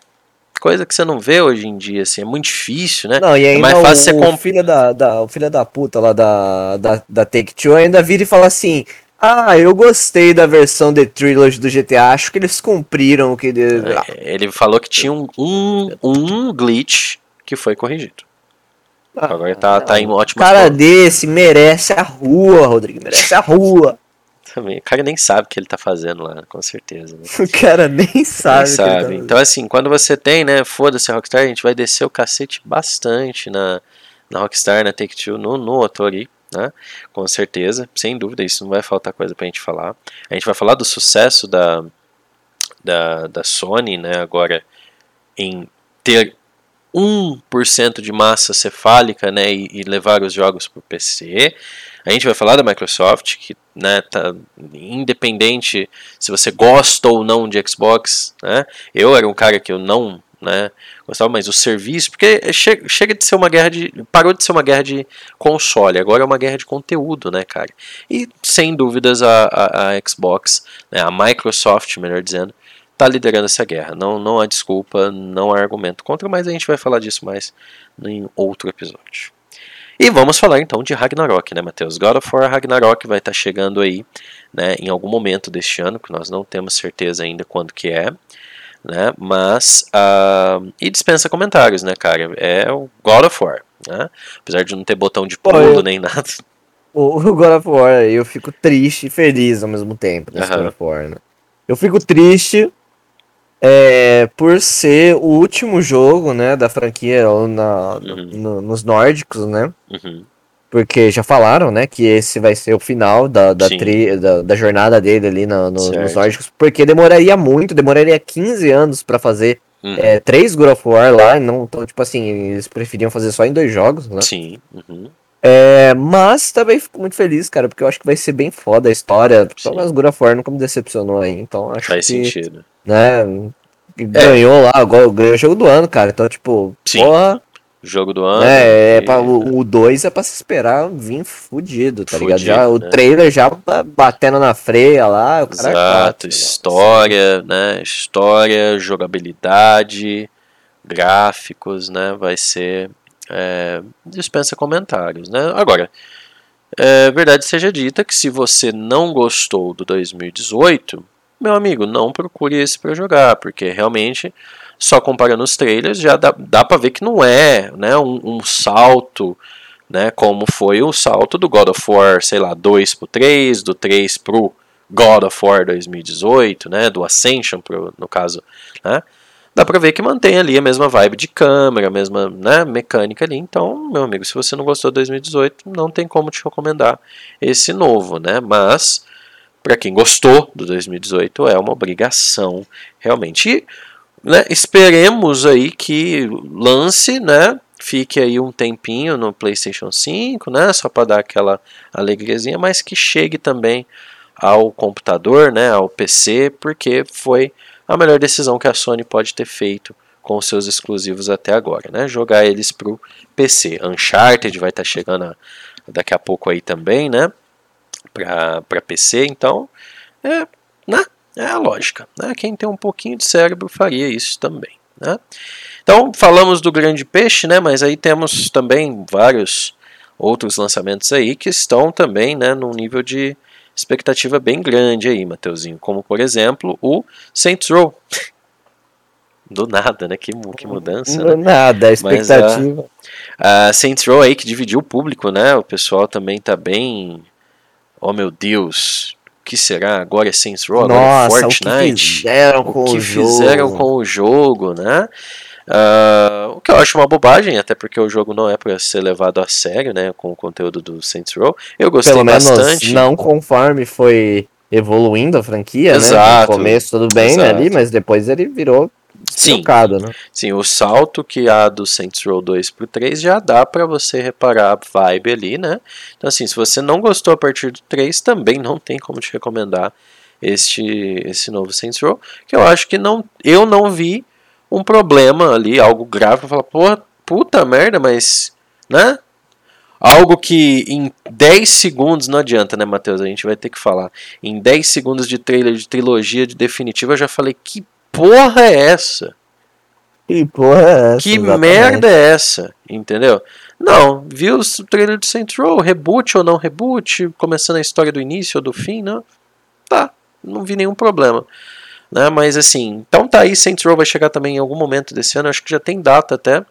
Coisa que você não vê hoje em dia, assim, é muito difícil, né? Não, e ainda mais o, fácil você o comp- filho da, da, o filho da puta lá da, da, da Take-Two ainda vira e fala assim... Ah, eu gostei da versão The Trilogy do GTA, acho que eles cumpriram o que... É, Ele falou que tinha um, um, um glitch que foi corrigido. Agora tá, tá em ótimas cara condições. desse merece a rua, Rodrigo, merece a rua. também. O cara nem sabe o que ele tá fazendo lá, com certeza. Né? O cara nem sabe. Nem o que ele tá sabe. fazendo. Então, assim, quando você tem, né, foda-se a Rockstar, a gente vai descer o cacete bastante na, na Rockstar, na Take-Two, no, no Otori, né, com certeza, sem dúvida, isso não vai faltar coisa pra gente falar. A gente vai falar do sucesso da, da, da Sony, né, agora em ter 1% de massa cefálica né, e, e levar os jogos para o PC. A gente vai falar da Microsoft, que né, tá independente se você gosta ou não de Xbox. Né, eu era um cara que eu não né, gostava, mas o serviço, porque chega, de ser uma guerra de. parou de ser uma guerra de console, agora é uma guerra de conteúdo, né, cara? E sem dúvidas a, a, a Xbox, né, a Microsoft, melhor dizendo, está liderando essa guerra. Não, não há desculpa, não há argumento contra, mas a gente vai falar disso mais em outro episódio. E vamos falar então de Ragnarok, né, Matheus? God of War Ragnarok vai estar tá chegando aí, né, em algum momento deste ano, que nós não temos certeza ainda quando que é, né? Mas uh, e dispensa comentários, né, cara? É o God of War, né? Apesar de não ter botão de pulo nem nada. O God of War, eu fico triste e feliz ao mesmo tempo nesse God of War, né? Eu fico triste é, por ser o último jogo, né, da franquia na, uhum. no, nos nórdicos, né? Uhum. Porque já falaram, né, que esse vai ser o final da, da, tri, da, da, jornada dele ali no, no, nos nórdicos, porque demoraria muito, demoraria 15 anos para fazer uhum. é, três God of War lá, não, então, tipo assim, eles preferiam fazer só em dois jogos, né? Sim. Uhum. É, mas também fico muito feliz, cara, porque eu acho que vai ser bem foda a história. Pelo menos War nunca me decepcionou aí, então acho Faz que... sentido. Né, ganhou é. lá, ganhou o jogo do ano, cara. Então, tipo, Sim. porra. Jogo do ano. É, é pra, o 2 é pra se esperar vir fudido, tá fudido, ligado? Já, né? O trailer já batendo na freia lá. É Exato, história, né? História, jogabilidade, gráficos, né? Vai ser. É, dispensa comentários, né? Agora, é, verdade seja dita que se você não gostou do 2018, meu amigo, não procure esse para jogar, porque realmente, só comparando os trailers, já dá, dá para ver que não é né, um, um, salto, né, como foi o salto do God of War, sei lá, 2 pro 3, do 3 pro God of War 2018, né, do Ascension, pro, no caso, né, dá pra ver que mantém ali a mesma vibe de câmera, a mesma né, mecânica ali. Então, meu amigo, se você não gostou de 2018, não tem como te recomendar esse novo, né? Mas para quem gostou do 2018, é uma obrigação realmente. E, né, esperemos aí que lance, né, fique aí um tempinho no PlayStation 5, né, só para dar aquela alegriazinha, mas que chegue também ao computador, né, ao PC, porque foi a melhor decisão que a Sony pode ter feito com os seus exclusivos até agora, né? Jogar eles pro PC. Uncharted vai estar tá chegando a, daqui a pouco aí também, né? para PC, então é, né, é a lógica. Né? Quem tem um pouquinho de cérebro faria isso também. Né? Então falamos do grande peixe, né, mas aí temos também vários outros lançamentos aí que estão também né, num nível de expectativa bem grande aí, Mateuzinho, como por exemplo o Saints Row. Do nada, né? Que, que mudança. Do né? nada, a expectativa. Mas a, a Saints Row aí que dividiu o público, né? O pessoal também tá bem oh meu Deus, o que será? Agora é Saints Row, agora é Nossa, Fortnite. O que fizeram com o, que o fizeram jogo. com o jogo, né? Uh, o que eu acho uma bobagem, até porque o jogo não é para ser levado a sério, né? Com o conteúdo do Saints Row. Eu gostei Pelo bastante. Menos não conforme foi evoluindo a franquia, Exato. né? No começo tudo bem né, ali, mas depois ele virou Sim, trocado, né? sim, o salto que há do Saints Row 2 pro 3 já dá para você reparar a vibe ali, né? Então assim, se você não gostou a partir do 3, também não tem como te recomendar este esse novo Saints Row, que eu acho que não eu não vi um problema ali, algo grave para falar, pô, puta merda, mas, né? Algo que em 10 segundos não adianta, né, Matheus? A gente vai ter que falar. Em 10 segundos de trailer de trilogia de definitiva, eu já falei que porra é essa? Que porra é essa? Que exatamente. merda é essa? Entendeu? Não, viu o trailer de Saints Row, reboot ou não reboot, começando a história do início ou do fim, não? Tá, não vi nenhum problema. Né? Mas assim, então tá aí, Saints Row vai chegar também em algum momento desse ano, acho que já tem data até,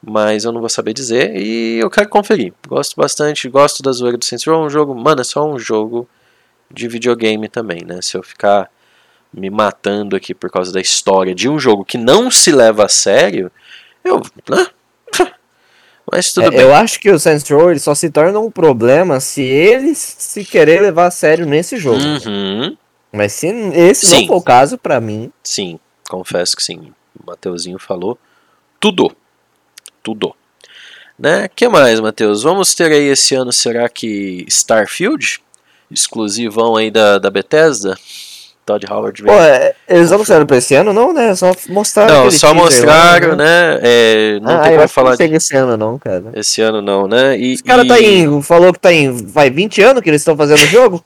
mas eu não vou saber dizer e eu quero conferir. Gosto bastante, gosto da zoeira do Saints Row, é um jogo, mano, é só um jogo de videogame também, né? Se eu ficar me matando aqui por causa da história de um jogo que não se leva a sério, eu. Né? Mas tudo é, bem. Eu acho que o Saints Row só se torna um problema se eles se querer levar a sério nesse jogo. Uhum. Mas se esse sim. não for o caso, para mim. Sim, confesso que sim. O Mateuzinho falou tudo. tudo. Né? que mais, Matheus? Vamos ter aí esse ano, será que Starfield? Exclusivão aí da, da Bethesda? Todd Howard Pô, é, eles anunciaram pra esse ano, não, né? Só mostraram. Não, só mostraram, lá, né? É, não ah, tem como falar não de... esse ano, não, cara. esse ano, não, né? E, Os caras e- tá em. Falou que tá em. Vai 20 anos que eles estão fazendo o jogo?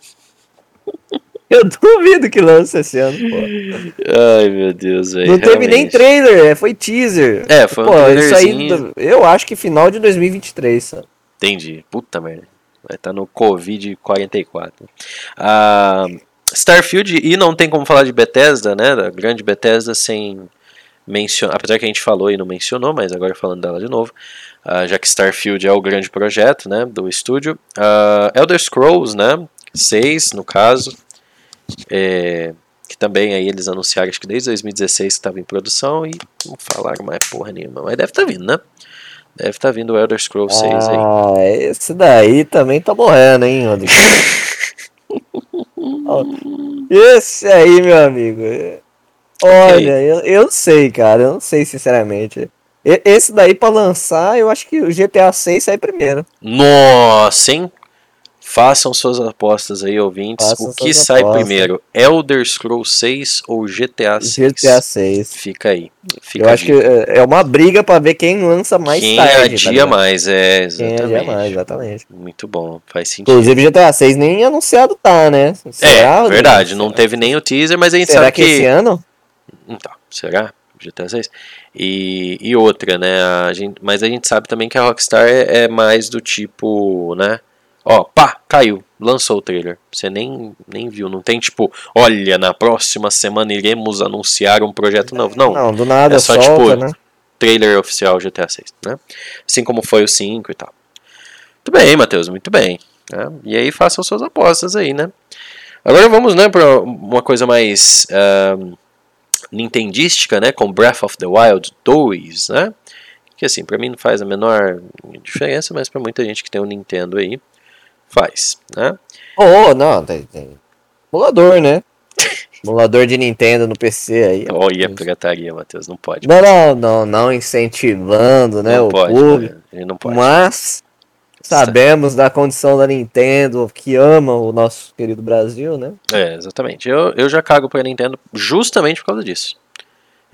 Eu duvido que lança esse ano, pô. Ai, meu Deus, velho. Não teve nem realmente. trailer, é, foi teaser. É, foi um Pô, isso aí, eu acho que final de 2023, sabe? Entendi. Puta merda. Vai estar no Covid 44. Ah, Starfield, e não tem como falar de Bethesda, né? Da grande Bethesda, sem mencionar. Apesar que a gente falou e não mencionou, mas agora falando dela de novo. ah, já que Starfield é o grande projeto, né? Do estúdio. Ah, Elder Scrolls, né? 6, no caso. É, que também aí eles anunciaram, acho que desde 2016 que estava em produção e não falaram mais porra nenhuma. Mas deve estar vindo, né? Deve estar vindo o Elder Scrolls 6 aí. Ah, esse daí também tá morrendo, hein, Rodrigo? Esse aí, meu amigo. é- Olha, eu, eu não sei, cara. Eu não sei, sinceramente. Esse daí pra lançar, eu acho que o GTA 6 sai primeiro. Nossa, hein? Façam suas apostas aí, ouvintes. Façam o que sai apostas. primeiro? Elder Scrolls 6 ou GTA 6? GTA 6. Fica aí. Fica Eu acho que é é uma briga pra ver quem lança mais Quem tarde. tá adia ligado? mais, é, Quem exatamente. adia mais, exatamente. Muito bom, faz sentido. Inclusive, GTA 6 nem anunciado tá, né? Será, É, verdade, não teve nem o teaser, mas a gente Será sabe que esse ano? Então, será? GTA 6? E, e outra, né? A gente, mas a gente sabe também que a Rockstar é, é mais do tipo, né? Ó, pá, caiu, lançou o trailer. Você nem, nem viu, não tem tipo, olha, na próxima semana iremos anunciar um projeto novo. Não, Não, do nada é só, solta, tipo, né? trailer oficial GTA 6, né? Assim como foi o 5 e tal. Muito bem, Matheus, muito bem. né? E aí façam suas apostas aí, né? Agora vamos, né, para uma coisa mais ahn, nintendística, né, com Breath of the Wild 2, né? Que assim, pra mim não faz a menor diferença, mas pra muita gente que tem um Nintendo aí, faz, né? Oh, não, tem, tem. Emulador, né? Emulador de Nintendo no PC aí. Olha a pirataria, Matheus, não pode. Não, não, não, não incentivando, né, não o pode, público. né? Ele não pode. Mas sabemos da condição da Nintendo que ama o nosso querido Brasil, né? É, exatamente. Eu, eu já cago pra Nintendo justamente por causa disso.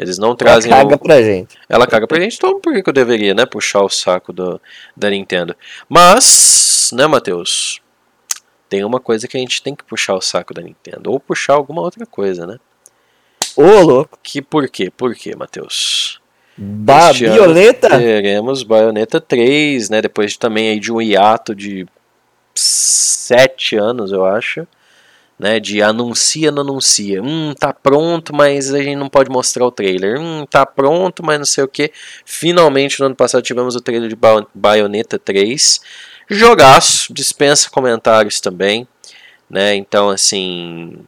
Eles não Ela trazem caga o, pra gente. Ela caga pra gente, então por que, eu deveria, né, puxar o saco do, da Nintendo? Mas, né, Matheus? Tem uma coisa que a gente tem que puxar o saco da Nintendo, ou puxar alguma outra coisa, né? Ô, louco. Que por quê? Por quê, Matheus? Ba Este Violeta? Teremos Bayonetta 3, né? Depois de, também aí de um hiato de sete anos, eu acho. Né, de anuncia, não anuncia. Hum, tá pronto, mas a gente não pode mostrar o trailer. Hum, tá pronto, mas não sei o que. Finalmente, no ano passado, tivemos o trailer de Ba- Bayonetta 3. Jogaço, dispensa comentários também. Né, então, assim,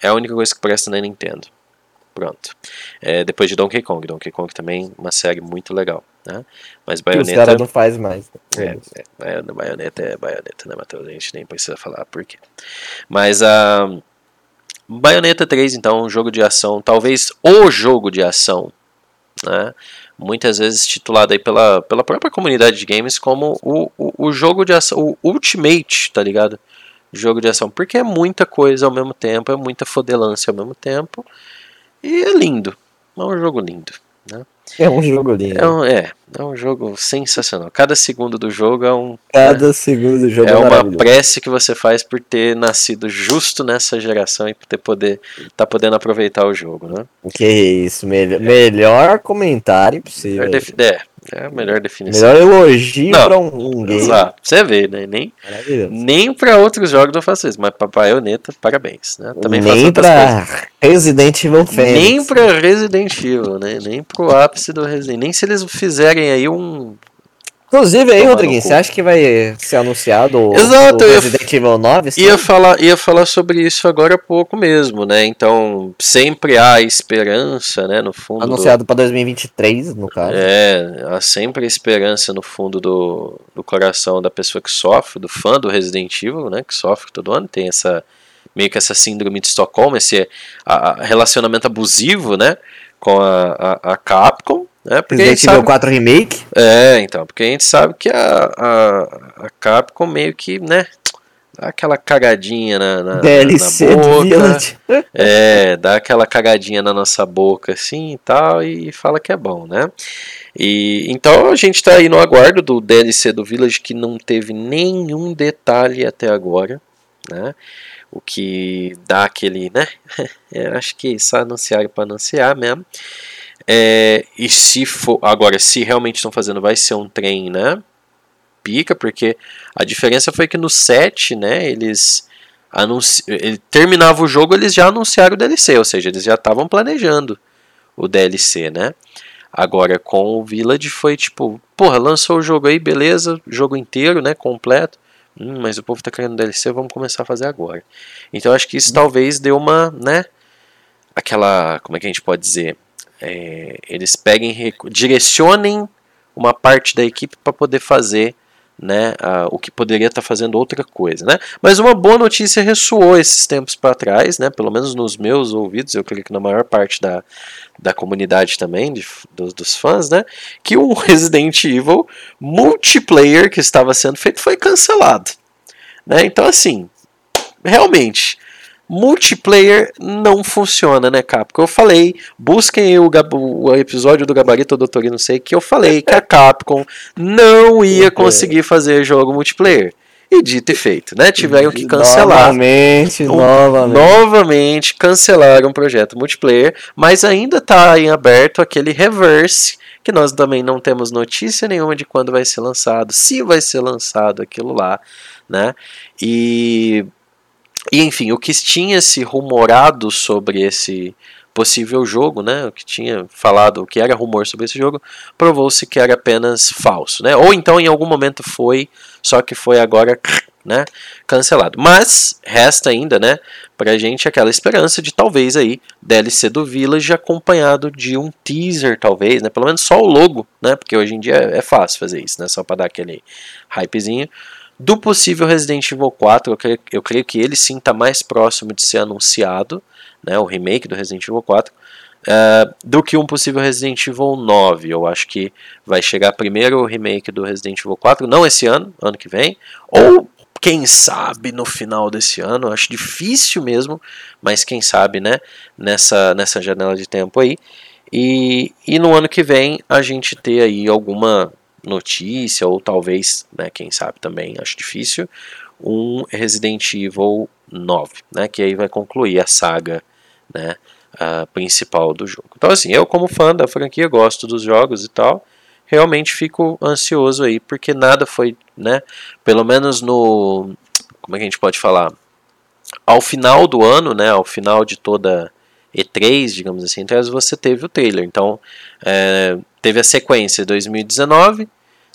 é a única coisa que presta na Nintendo. Pronto. É, depois de Donkey Kong. Donkey Kong também uma série muito legal. Né? Mas Que os caras não fazem mais. É, é, Baio- baioneta é baioneta, né, Matheus? A gente nem precisa falar por quê. Mas a. Bayonetta 3, então, um jogo de ação, talvez o jogo de ação, né? Muitas vezes titulado aí pela, pela própria comunidade de games como o, o, o jogo de ação, o Ultimate, tá ligado? Jogo de ação, porque é muita coisa ao mesmo tempo, é muita fodelância ao mesmo tempo, e é lindo, é um jogo lindo. É um jogo lindo. É um, é, é um jogo sensacional. Cada segundo do jogo é um, Cada segundo do jogo é é uma prece que você faz por ter nascido justo nessa geração e por ter poder tá podendo aproveitar o jogo, né? Que isso, melhor, melhor comentário possível. É, é a melhor definição. Melhor elogio Não, pra um, game. Exato. Você vê, né? Nem, nem para outros jogos eu faço isso, mas pra Bayonetta, parabéns, né? Também Nem outras coisas. pra Resident Evil Fênix. Nem pra Resident Evil, né? Nem pro ápice do Resident Nem se eles fizerem aí um. Inclusive aí, Rodriguinho, você acha que vai ser anunciado o, Exato, o Resident Evil 9? esse Ia falar, ia falar sobre isso agora há pouco mesmo, né? Então, sempre há esperança, né? No fundo. do- Anunciado pra 2023, no caso. É, há sempre a esperança no fundo do, do coração da pessoa que sofre, do fã do Resident Evil, né? Que sofre todo ano, tem essa meio que essa síndrome de Estocolmo, esse a- a relacionamento abusivo, né? Com a, a, a Capcom, Né? Porque Resident Evil 4 Remake. É, então, porque a gente sabe que a, a, a Capcom meio que, né, dá aquela cagadinha na, na, DLC na do boca. Village. É, dá aquela cagadinha na nossa boca assim e tal, e fala que é bom, né? E então a gente tá aí no aguardo do DLC do Village que não teve nenhum detalhe até agora, né? O que dá aquele, né? É, acho que só anunciaram para anunciar mesmo. É, e se for. Agora, se realmente estão fazendo, vai ser um trem, né? Pica, porque a diferença foi que no 7, né? Eles. Anunci... Ele terminava o jogo, eles já anunciaram o DLC, ou seja, eles já estavam planejando o DLC, né? Agora com o Village foi tipo, porra, lançou o jogo aí, beleza, jogo inteiro, né, completo. Hum, mas o povo tá querendo DLC, vamos começar a fazer agora. Então acho que isso talvez deu uma, né, aquela, como é que a gente pode dizer, é, eles peguem, direcionem uma parte da equipe para poder fazer né, a, o que poderia estar tá fazendo outra coisa, né? Mas uma boa notícia ressoou esses tempos para trás, né? Pelo menos nos meus ouvidos, eu creio que na maior parte da, da comunidade também, de, dos, dos fãs, né? Que o Resident Evil multiplayer que estava sendo feito foi cancelado, né? Então assim, realmente multiplayer não funciona, né, Capcom? Eu falei, busquem o, o episódio do Gabarito Doutor não sei que eu falei que a Capcom não ia conseguir fazer jogo multiplayer. E dito e feito, né? Tiveram que cancelar. Novamente, um, novamente. Novamente cancelaram o projeto multiplayer, mas ainda está em aberto aquele reverse que nós também não temos notícia nenhuma de quando vai ser lançado, se vai ser lançado aquilo lá, né? E e enfim, o que tinha se rumorado sobre esse possível jogo, né, o que tinha falado, o que era rumor sobre esse jogo, provou-se que era apenas falso, né? Ou então em algum momento foi, só que foi agora, né, cancelado. Mas resta ainda, né, pra gente aquela esperança de talvez aí DLC do Village acompanhado de um teaser, talvez, né? Pelo menos só o logo, né? Porque hoje em dia é, fácil fazer isso, né? Só para dar aquele hypezinho do possível Resident Evil 4, eu creio, eu creio que ele sim está mais próximo de ser anunciado, né, o remake do Resident Evil 4, uh, eh, do que um possível Resident Evil 9. Eu acho que vai chegar primeiro o remake do Resident Evil 4, não esse ano, ano que vem, ou quem sabe no final desse ano, acho difícil mesmo, mas quem sabe, né, nessa, nessa janela de tempo aí. E, e no ano que vem a gente ter aí alguma notícia, ou talvez, né, quem sabe também, acho difícil, um Resident Evil 9, né, que aí vai concluir a saga né, a principal do jogo. Então, assim, eu, como fã da franquia, gosto dos jogos e tal, realmente fico ansioso aí, porque nada foi, né, pelo menos no. Como é que a gente pode falar? Ao final do ano, né, ao final de toda E3, digamos assim, então você teve o trailer. Então, é, teve a sequência 2019,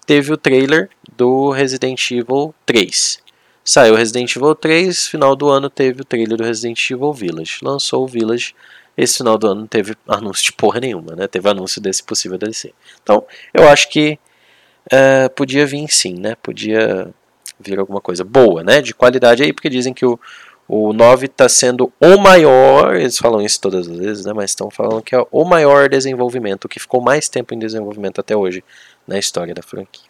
teve o trailer do Resident Evil 3. Saiu Resident Evil 3, final do ano teve o trailer do Resident Evil Village. Lançou o Village, esse final do ano não teve anúncio de porra nenhuma, né? Teve anúncio desse possível DLC. Então, eu acho que uh, podia vir sim, né? Podia vir alguma coisa boa, né? De qualidade aí, porque dizem que o, o 9 está sendo o maior, eles falam isso todas as vezes, né, mas estão falando que é o maior desenvolvimento, o que ficou mais tempo em desenvolvimento até hoje na história da franquia.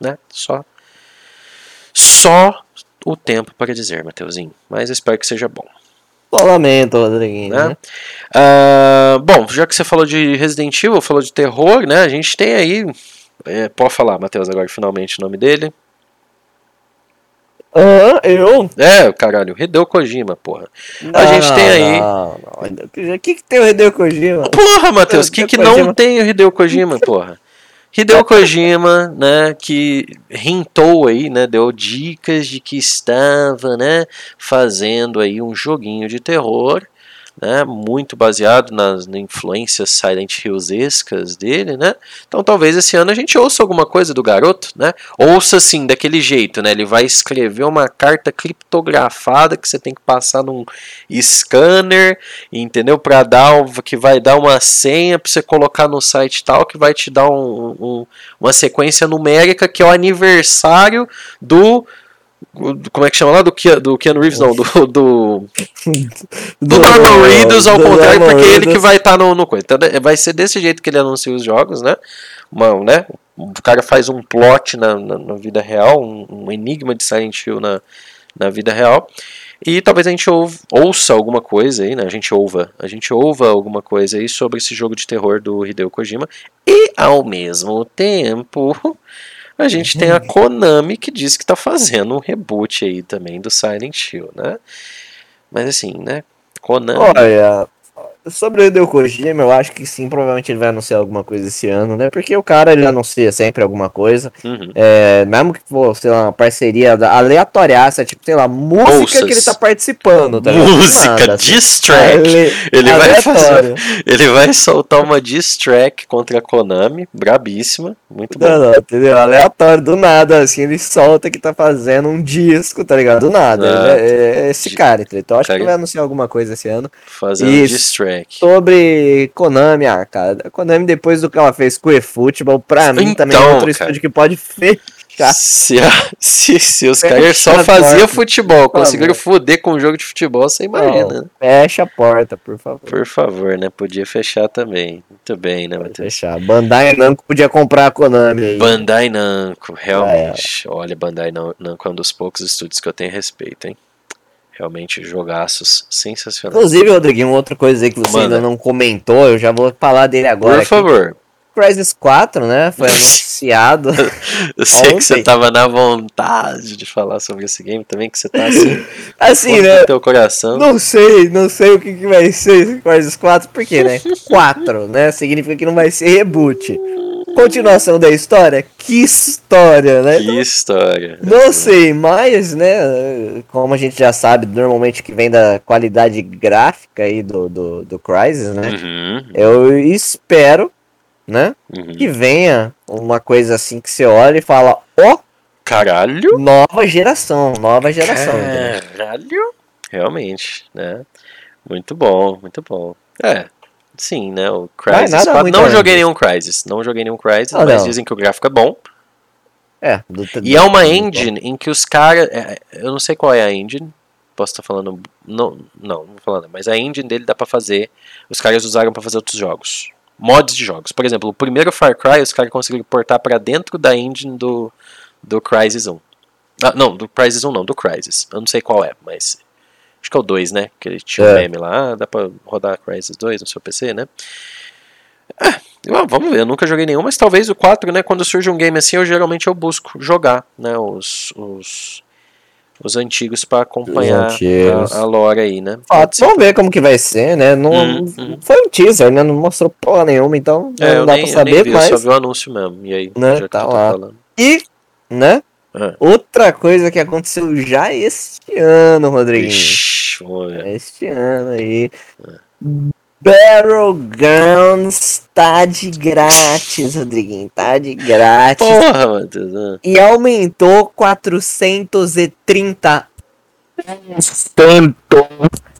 Né? Só, só o tempo para dizer, Mateuzinho. Mas espero que seja bom. Só lamento, Rodriguinho. Né? Uh, bom, já que você falou de Resident Evil, falou de terror, né? A gente tem aí. É, pode falar, Matheus, agora finalmente o nome dele. Ah, eu? É, caralho, Hideo Kojima, porra. Não, a gente tem aí. Não, não. O que, que tem o Hideo Kojima? Porra, Matheus, o que, que não tem o Hideo Kojima, porra? Hideo Kojima, né, que hintou aí, né, deu dicas de que estava, né, fazendo aí um joguinho de terror né, muito baseado nas, influências Silent Hillsescas dele, né? Então talvez esse ano a gente ouça alguma coisa do garoto, né? Ouça assim, daquele jeito, né? Ele vai escrever uma carta criptografada que você tem que passar num scanner, entendeu? Para dar que vai dar uma senha para você colocar no site tal que vai te dar um, um, uma sequência numérica que é o aniversário do Como é que chama lá? Do, Keanu- do Keanu Reeves, não, do. Do, do Norman Reedus ao do contrário, Norman porque ele que Reedus. vai estar no, no coisa. Então, né, vai ser desse jeito que ele anuncia os jogos, né? Uma, né? O cara faz um plot na, na, na vida real, um, um enigma de Silent Hill na, na vida real. E talvez a gente ouça alguma coisa aí, né? A gente ouva, a gente ouva alguma coisa aí sobre esse jogo de terror do Hideo Kojima. E ao mesmo tempo, a gente tem a Konami que diz que tá fazendo um reboot aí também do Silent Hill, né? Mas assim, né? Konami. Olha, sobre o Hideo Kojima, eu acho que sim, provavelmente ele vai anunciar alguma coisa esse ano, né? Porque o cara, ele anuncia sempre alguma coisa. Uhum. É, mesmo que for, sei lá, uma parceria aleatoriaça, tipo, sei lá, música Bolsas. que ele tá participando, tá? Música, Nada, assim. diss track. Ale- Ele vai aleatório. Ele vai soltar uma diss track contra a Konami, brabíssima, muito bom. Não, não, entendeu? Aleatório, do nada, assim, ele solta que tá fazendo um disco, tá ligado? Do nada. Ah, Ele é, é esse cara? Então acho que cara. ele vai anunciar alguma coisa esse ano. Fazendo Isso. diss track. Sobre Konami, ah, cara, Konami depois do que ela fez com o eFootball, pra mim também é Então, outro cara. estúdio que pode fechar. Se, a- se, se os caras só faziam futebol, conseguiram foder com um jogo de futebol, você imagina, né? Não, fecha a porta, por favor. Por favor, né? Podia fechar também. Muito bem, né, Matheus? fechar. Bandai Namco podia comprar a Konami aí. Bandai Namco, realmente. Olha, Bandai Nam- Namco é um dos poucos estúdios que eu tenho respeito, hein? Realmente, jogaços sensacionais. Inclusive, Rodriguinho, outra coisa aí que você Manda. ainda não comentou, eu já vou falar dele agora. Por aqui. favor. Crisis 4, né? Foi anunciado. Eu sei que você Ontem. tava na vontade de falar sobre esse game também, que você tá assim, Assim, né? teu coração. Não sei, não sei o que, que vai ser esse Crisis 4, por quê, né? 4, né? Significa que não vai ser reboot. Continuação da história? Que história, né? Que história. Não sei, mas, né, como a gente já sabe, normalmente que vem da qualidade gráfica aí do, do, do Crysis, né? Uhum, Eu espero, né, uhum. que venha uma coisa assim que você olha e fala, ó, Caralho! nova geração, nova geração. Caralho! Realmente, né? Muito bom, muito bom. É, sim, né? O Crysis nada 4. muito Não joguei nenhum Crysis. Não joguei nenhum Crysis, Ah, mas não. dizem que o gráfico é bom. É, do, E é uma do- engine em que os caras. eu não sei qual é a engine. Posso estar falando. Não, não, não vou falando. Mas a engine dele dá pra fazer. Os caras usaram pra fazer outros jogos. Mods de jogos. Por exemplo, o primeiro Far Cry os caras conseguiram portar pra dentro da engine do, do Crysis 1. Ah, não, do Crysis 1 não, do Crysis. Eu não sei qual é, mas. Acho que é o 2, né? Que ele tinha um É. meme lá. Ah, dá pra rodar Crysis 2 no seu PC, né? Ah, vamos ver, eu nunca joguei nenhum, mas talvez o 4, né? Quando surge um game assim, eu geralmente eu busco jogar, né? Os, os, os antigos pra acompanhar a, a lore aí, né? Ah, vamos ver como que vai ser, né? Não, Hum, hum. Foi um teaser, né? Não mostrou porra nenhuma, então É, não dá nem, pra eu nem saber, vi, mas... eu só vi o anúncio mesmo. E aí, Né, já tá tá lá. falando. E, né? Ah. Outra coisa que aconteceu já este ano, Rodriguinho. Ixi. Este ano aí. É. Battlegrounds tá de grátis, Rodriguinho. Tá de grátis. Porra, Matheus. ah. E aumentou 430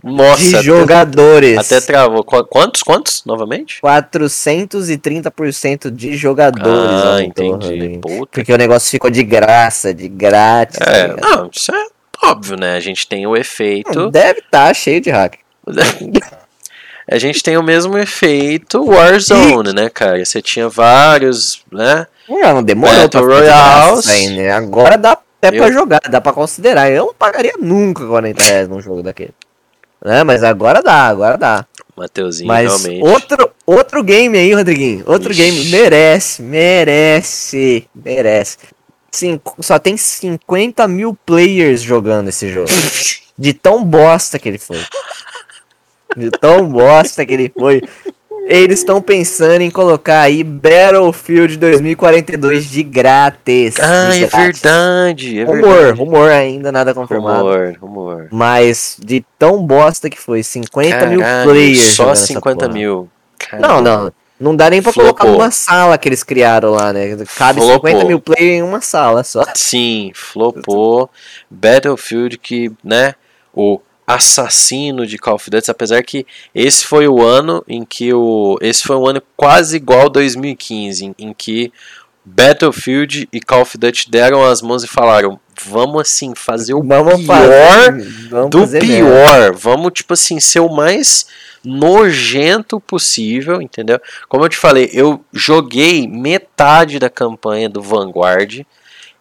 Nossa, de até, jogadores. até travou. Qu- Quantos? Quantos? Novamente? 430% de jogadores. Ah, entendi. Porque o negócio ficou de graça, de grátis. tá É, não, isso é óbvio, né? A gente tem o efeito. Deve estar cheio de hack. A gente tem o mesmo efeito Warzone, né, cara? Você tinha vários, né? Não, não demorou Battle aí, né? Agora dá até pra Eu- jogar, dá pra considerar. Eu não pagaria nunca 40 reais num jogo daquele. Né? Mas agora dá, agora dá. Mateuzinho, Mas realmente. outro, outro game aí, Rodriguinho. Outro Ixi. game merece, merece, merece. Cinco, só tem 50 mil players jogando esse jogo. De tão bosta que ele foi. De tão bosta que ele foi. Eles estão pensando em colocar aí Battlefield 2042 de grátis. Ah, é verdade. É Rumor, verdade. rumor ainda, nada confirmado. Rumor, rumor. Mas de tão bosta que foi, 50 mil Caralho, players. Só jogando essa 50 porra. mil. Não, não. Não dá nem pra colocar Flopou. numa sala que eles criaram lá, né? Cabe Flopou. 50 mil players em uma sala só. Sim, flopou. Battlefield que, né, o assassino de Call of Duty, apesar que esse foi o ano em que o esse foi um ano quase igual 2015, em, em que Battlefield e Call of Duty deram as mãos e falaram: vamos assim fazer o Vamos pior fazer- do pior. Vamos tipo assim ser o mais nojento possível, entendeu? Como eu te falei, eu joguei metade da campanha do Vanguard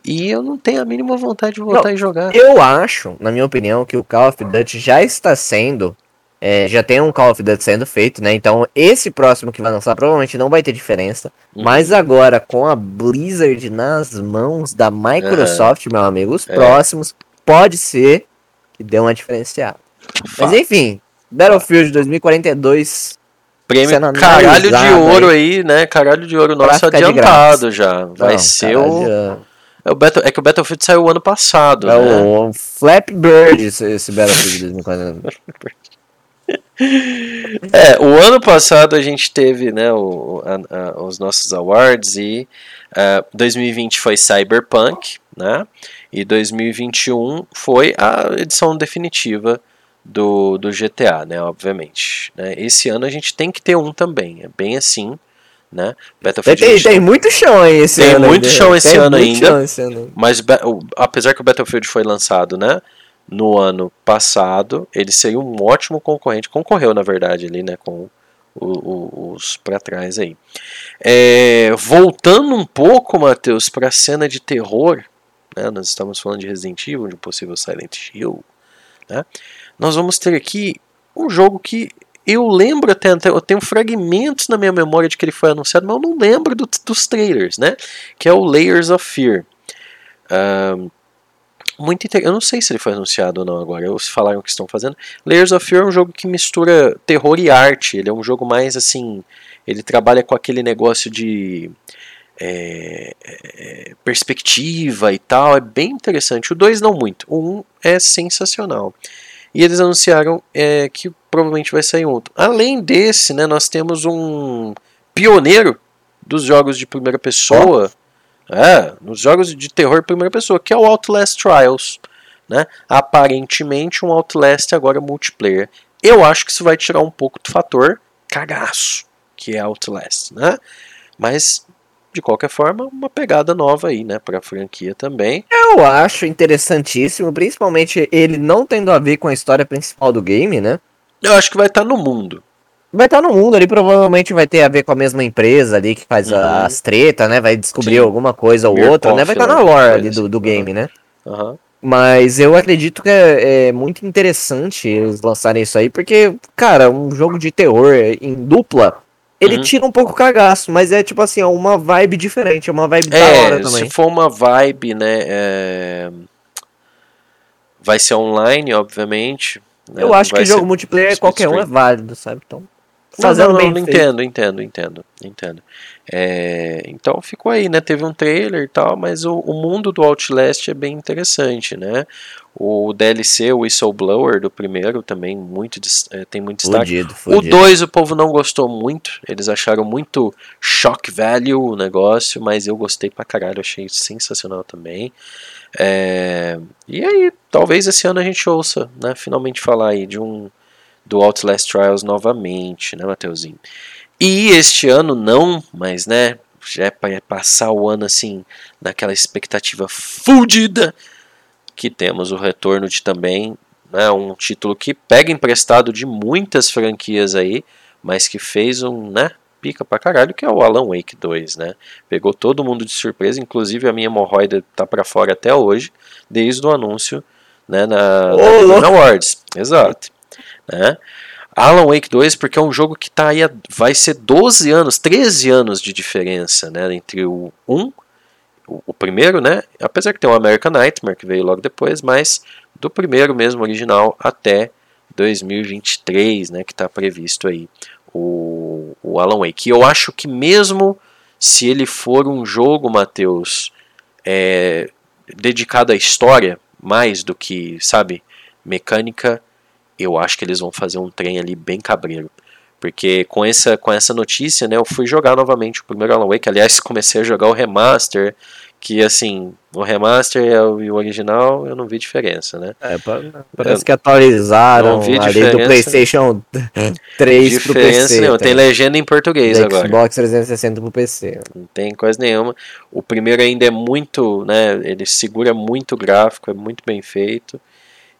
e eu não tenho a mínima vontade de voltar Não, e jogar. Eu acho, na minha opinião, que o Call of Duty já está sendo. é, já tem um Call of Duty sendo feito, né? Então, esse próximo que vai lançar provavelmente não vai ter diferença. Uhum. Mas agora, com a Blizzard nas mãos da Microsoft, meu amigo, os É. próximos pode ser que dê uma diferenciada. Mas Fato. enfim, Battlefield 2042. Prêmio caralho de ouro aí, né? Caralho de ouro nosso adiantado já. Vai Não, ser o. já- É, o Battle... é que o Battlefield saiu ano passado, É né? o Flappy Bird esse, esse Battlefield 2042. É, o ano passado a gente teve né, o, a- a- os nossos awards e ah, 2020 foi Cyberpunk, né? E 2021 foi a edição definitiva do, do GTA, né? Obviamente. né? Esse ano a gente tem que ter um também, é bem assim, né? Tem, Battlefield tem, 20 tem muito chão aí esse Tem ano. muito ainda. chão esse Tem ano muito ainda. chão esse ano. Mas apesar que o Battlefield foi lançado, né, no ano passado, ele seria um ótimo concorrente. Concorreu, na verdade, ali, né, com o- o- os pra trás aí. É, voltando um pouco, Matheus, para a cena de terror, né, nós estamos falando de Resident Evil, de um possível Silent Hill, né, nós vamos ter aqui um jogo que eu lembro até, eu tenho fragmentos na minha memória de que ele foi anunciado, mas eu não lembro do- dos trailers, né, que é o Layers of Fear. Ahn, muito inter... Eu não sei se ele foi anunciado ou não agora. Eles falaram que estão fazendo. Layers of Fear é um jogo que mistura terror e arte. Ele é um jogo mais assim. Ele trabalha com aquele negócio de é, é, perspectiva e tal. É bem interessante. O 2 não muito. O 1 um é sensacional. E eles anunciaram é, que provavelmente vai sair outro. Além desse, né, nós temos um pioneiro dos jogos de primeira pessoa. É, nos jogos de terror primeira pessoa, que é o Outlast Trials. Né? Aparentemente um Outlast agora multiplayer. Eu acho que isso vai tirar um pouco do fator cagaço, que é Outlast, né? Mas, de qualquer forma, uma pegada nova aí, né, pra franquia também. Eu acho interessantíssimo, principalmente ele não tendo a ver com a história principal do game, né? Eu acho que vai estar no mundo. Vai estar no mundo ali, provavelmente vai ter a ver com a mesma empresa ali que faz Uhum. as tretas, né? Vai descobrir Sim. alguma coisa ou Beer outra, né? Vai estar na Coffee, lore né? ali do, do assim. game, né? Aham. Mas eu acredito que é, é muito interessante eles lançarem isso aí, porque, cara, um jogo de terror em dupla, ele Uhum. tira um pouco o cagaço, mas é tipo assim, é uma vibe diferente, é uma vibe da hora É, também. se for uma vibe, né, é, vai ser online, obviamente. né, Eu não acho que jogo multiplayer, split qualquer um é válido, sabe? Então, fazendo não, não, bem não entendo, entendo, entendo, entendo. É, então ficou aí, né? Teve um trailer e tal, mas o, o mundo do Outlast é bem interessante, né? O DLC, o Whistleblower do primeiro também muito é, tem muito destaque. Fudido, O fudido. 2 o povo não gostou muito, eles acharam muito shock value o negócio, mas eu gostei pra caralho, achei sensacional também. É, e aí, talvez esse ano a gente ouça, né, finalmente falar aí de um do Outlast Trials novamente, né, Mateuzinho? E este ano não, mas né, já é para passar o ano assim, naquela expectativa fudida que temos o retorno de também, né, um título que pega emprestado de muitas franquias aí, mas que fez um, né, pica pra caralho, que é o Alan Wake 2, né? Pegou todo mundo de surpresa, inclusive a minha hemorroida tá pra fora até hoje, desde o anúncio, né, na, na. Awards. Exato. Né? Alan Wake 2, porque é um jogo que tá aí, a- vai ser 12 anos, 13 anos de diferença, né, entre o 1, o, primeiro, né, apesar que tem o American Nightmare, que veio logo depois, mas do primeiro mesmo, original, até 2023, né, que está previsto aí o, o Alan Wake. E eu acho que mesmo se ele for um jogo, Matheus, é, dedicado à história, mais do que, sabe, mecânica, eu acho que eles vão fazer um trem ali bem cabreiro. Porque com essa, com essa notícia, né, eu fui jogar novamente o primeiro Alan Wake. Aliás, comecei a jogar o remaster, que assim, o remaster e o, e o original eu não vi diferença, né? É, pa- parece que atualizaram não vi do PlayStation 3 pro diferença PC. nenhuma. Tem legenda em português Do agora. Xbox 360 pro PC. Não tem coisa nenhuma. O primeiro ainda é muito, né? Ele segura muito o gráfico, é muito bem feito.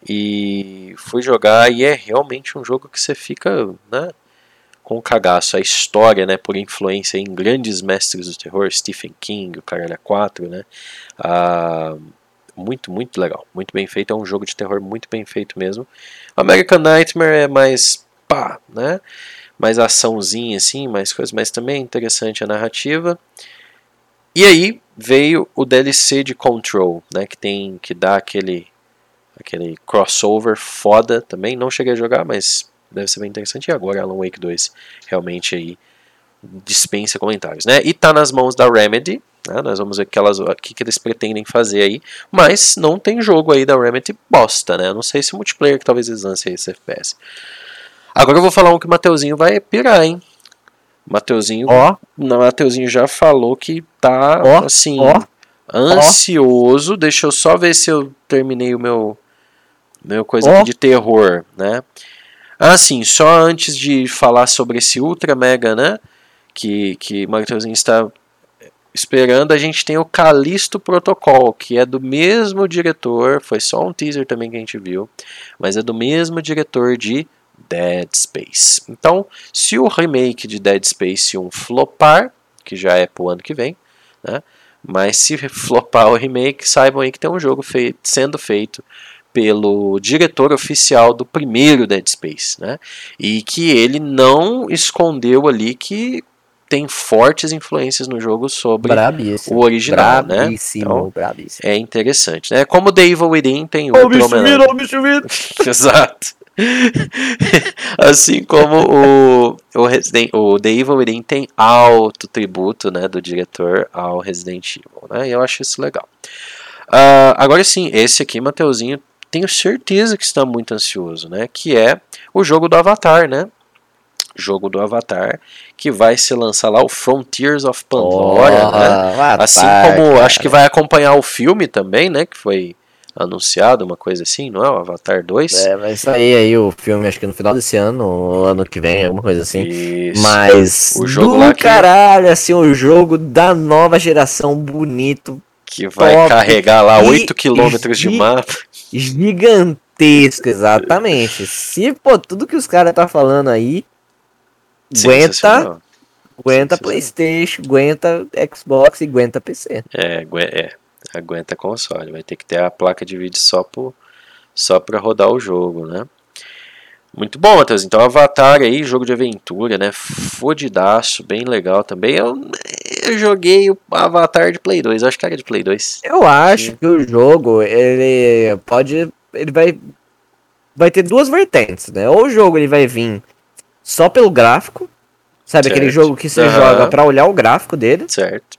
E fui jogar e é realmente um jogo que você fica, né? Com cagaço. A história, né? Por influência em grandes mestres do terror, Stephen King, o Caralho 4, né? Ah, muito, muito legal. Muito bem feito. É um jogo de terror muito bem feito mesmo. American Nightmare é mais pá, né? Mais açãozinha assim, mais coisa, mas também é interessante a narrativa. E aí veio o DLC de Control, né, que tem que dá aquele aquele crossover foda também. Não cheguei a jogar, mas deve ser bem interessante. E agora Alan Wake 2 realmente aí dispensa comentários, né? E tá nas mãos da Remedy, né? Nós vamos ver o que, elas, que, que eles pretendem fazer aí, mas não tem jogo aí da Remedy bosta, né? Não sei se multiplayer que talvez eles lancem esse FPS. Agora eu vou falar um que o Mateuzinho vai pirar, hein? Mateuzinho, Ó, não, o Mateuzinho já falou que tá Ó, assim ó, ansioso. Deixa eu só ver se eu terminei o meu meu coisa de terror, né? Ah, sim, só antes de falar sobre esse Ultra Mega, né? Que que o Mateuzinho está esperando, a gente tem o Callisto Protocol, que é do mesmo diretor, foi só um teaser também que a gente viu, mas é do mesmo diretor de Dead Space. Então, se o remake de Dead Space 1 flopar, que já é pro ano que vem, né? Mas se flopar o remake, saibam aí que tem um jogo feito, sendo feito pelo diretor oficial do primeiro Dead Space, né? E que ele não escondeu ali que tem fortes influências no jogo sobre brabíssimo. o original, né? brabíssimo, Então, brabíssimo. é interessante, né? Como The Evil Within tem Ô, bicho vira, ô, bicho. Exato. assim como o, o, Resident, o The Evil Within tem alto tributo né, do diretor ao Resident Evil. Né, e eu acho isso legal. Ah, agora sim, esse aqui, Mateuzinho, tenho certeza que está muito ansioso, né? Que é o jogo do Avatar, né? Jogo do Avatar, que vai se lançar lá, o Frontiers of Pandora, Ó, né? Avatar, Assim como cara. acho que vai acompanhar o filme também, né? Que foi anunciado, uma coisa assim, não é? O Avatar 2. É, vai sair aí o filme, acho que no final desse ano, ou ano que vem, alguma coisa assim. Isso. Mas O jogo do lá que- caralho, assim, o jogo da nova geração bonito, Que vai top carregar lá e 8 km de mapa. gigantesco, exatamente. Se, pô, tudo que os caras tá falando aí, aguenta, aguenta. Playstation, aguenta Xbox e aguenta PC. É, é, aguenta console. Vai ter que ter a placa de vídeo só, pro, só pra rodar o jogo, né? Muito bom, Matheus. Então, Avatar aí, jogo de aventura, né? Fodidaço, bem legal também. Eu, eu joguei o Avatar de Play 2, acho que era de Play 2. Eu acho Sim. que o jogo, ele pode. Ele vai. Vai ter duas vertentes, né? Ou o jogo ele vai vir só pelo gráfico. Sabe aquele Certo. jogo que você Aham. joga pra olhar o gráfico dele. Certo.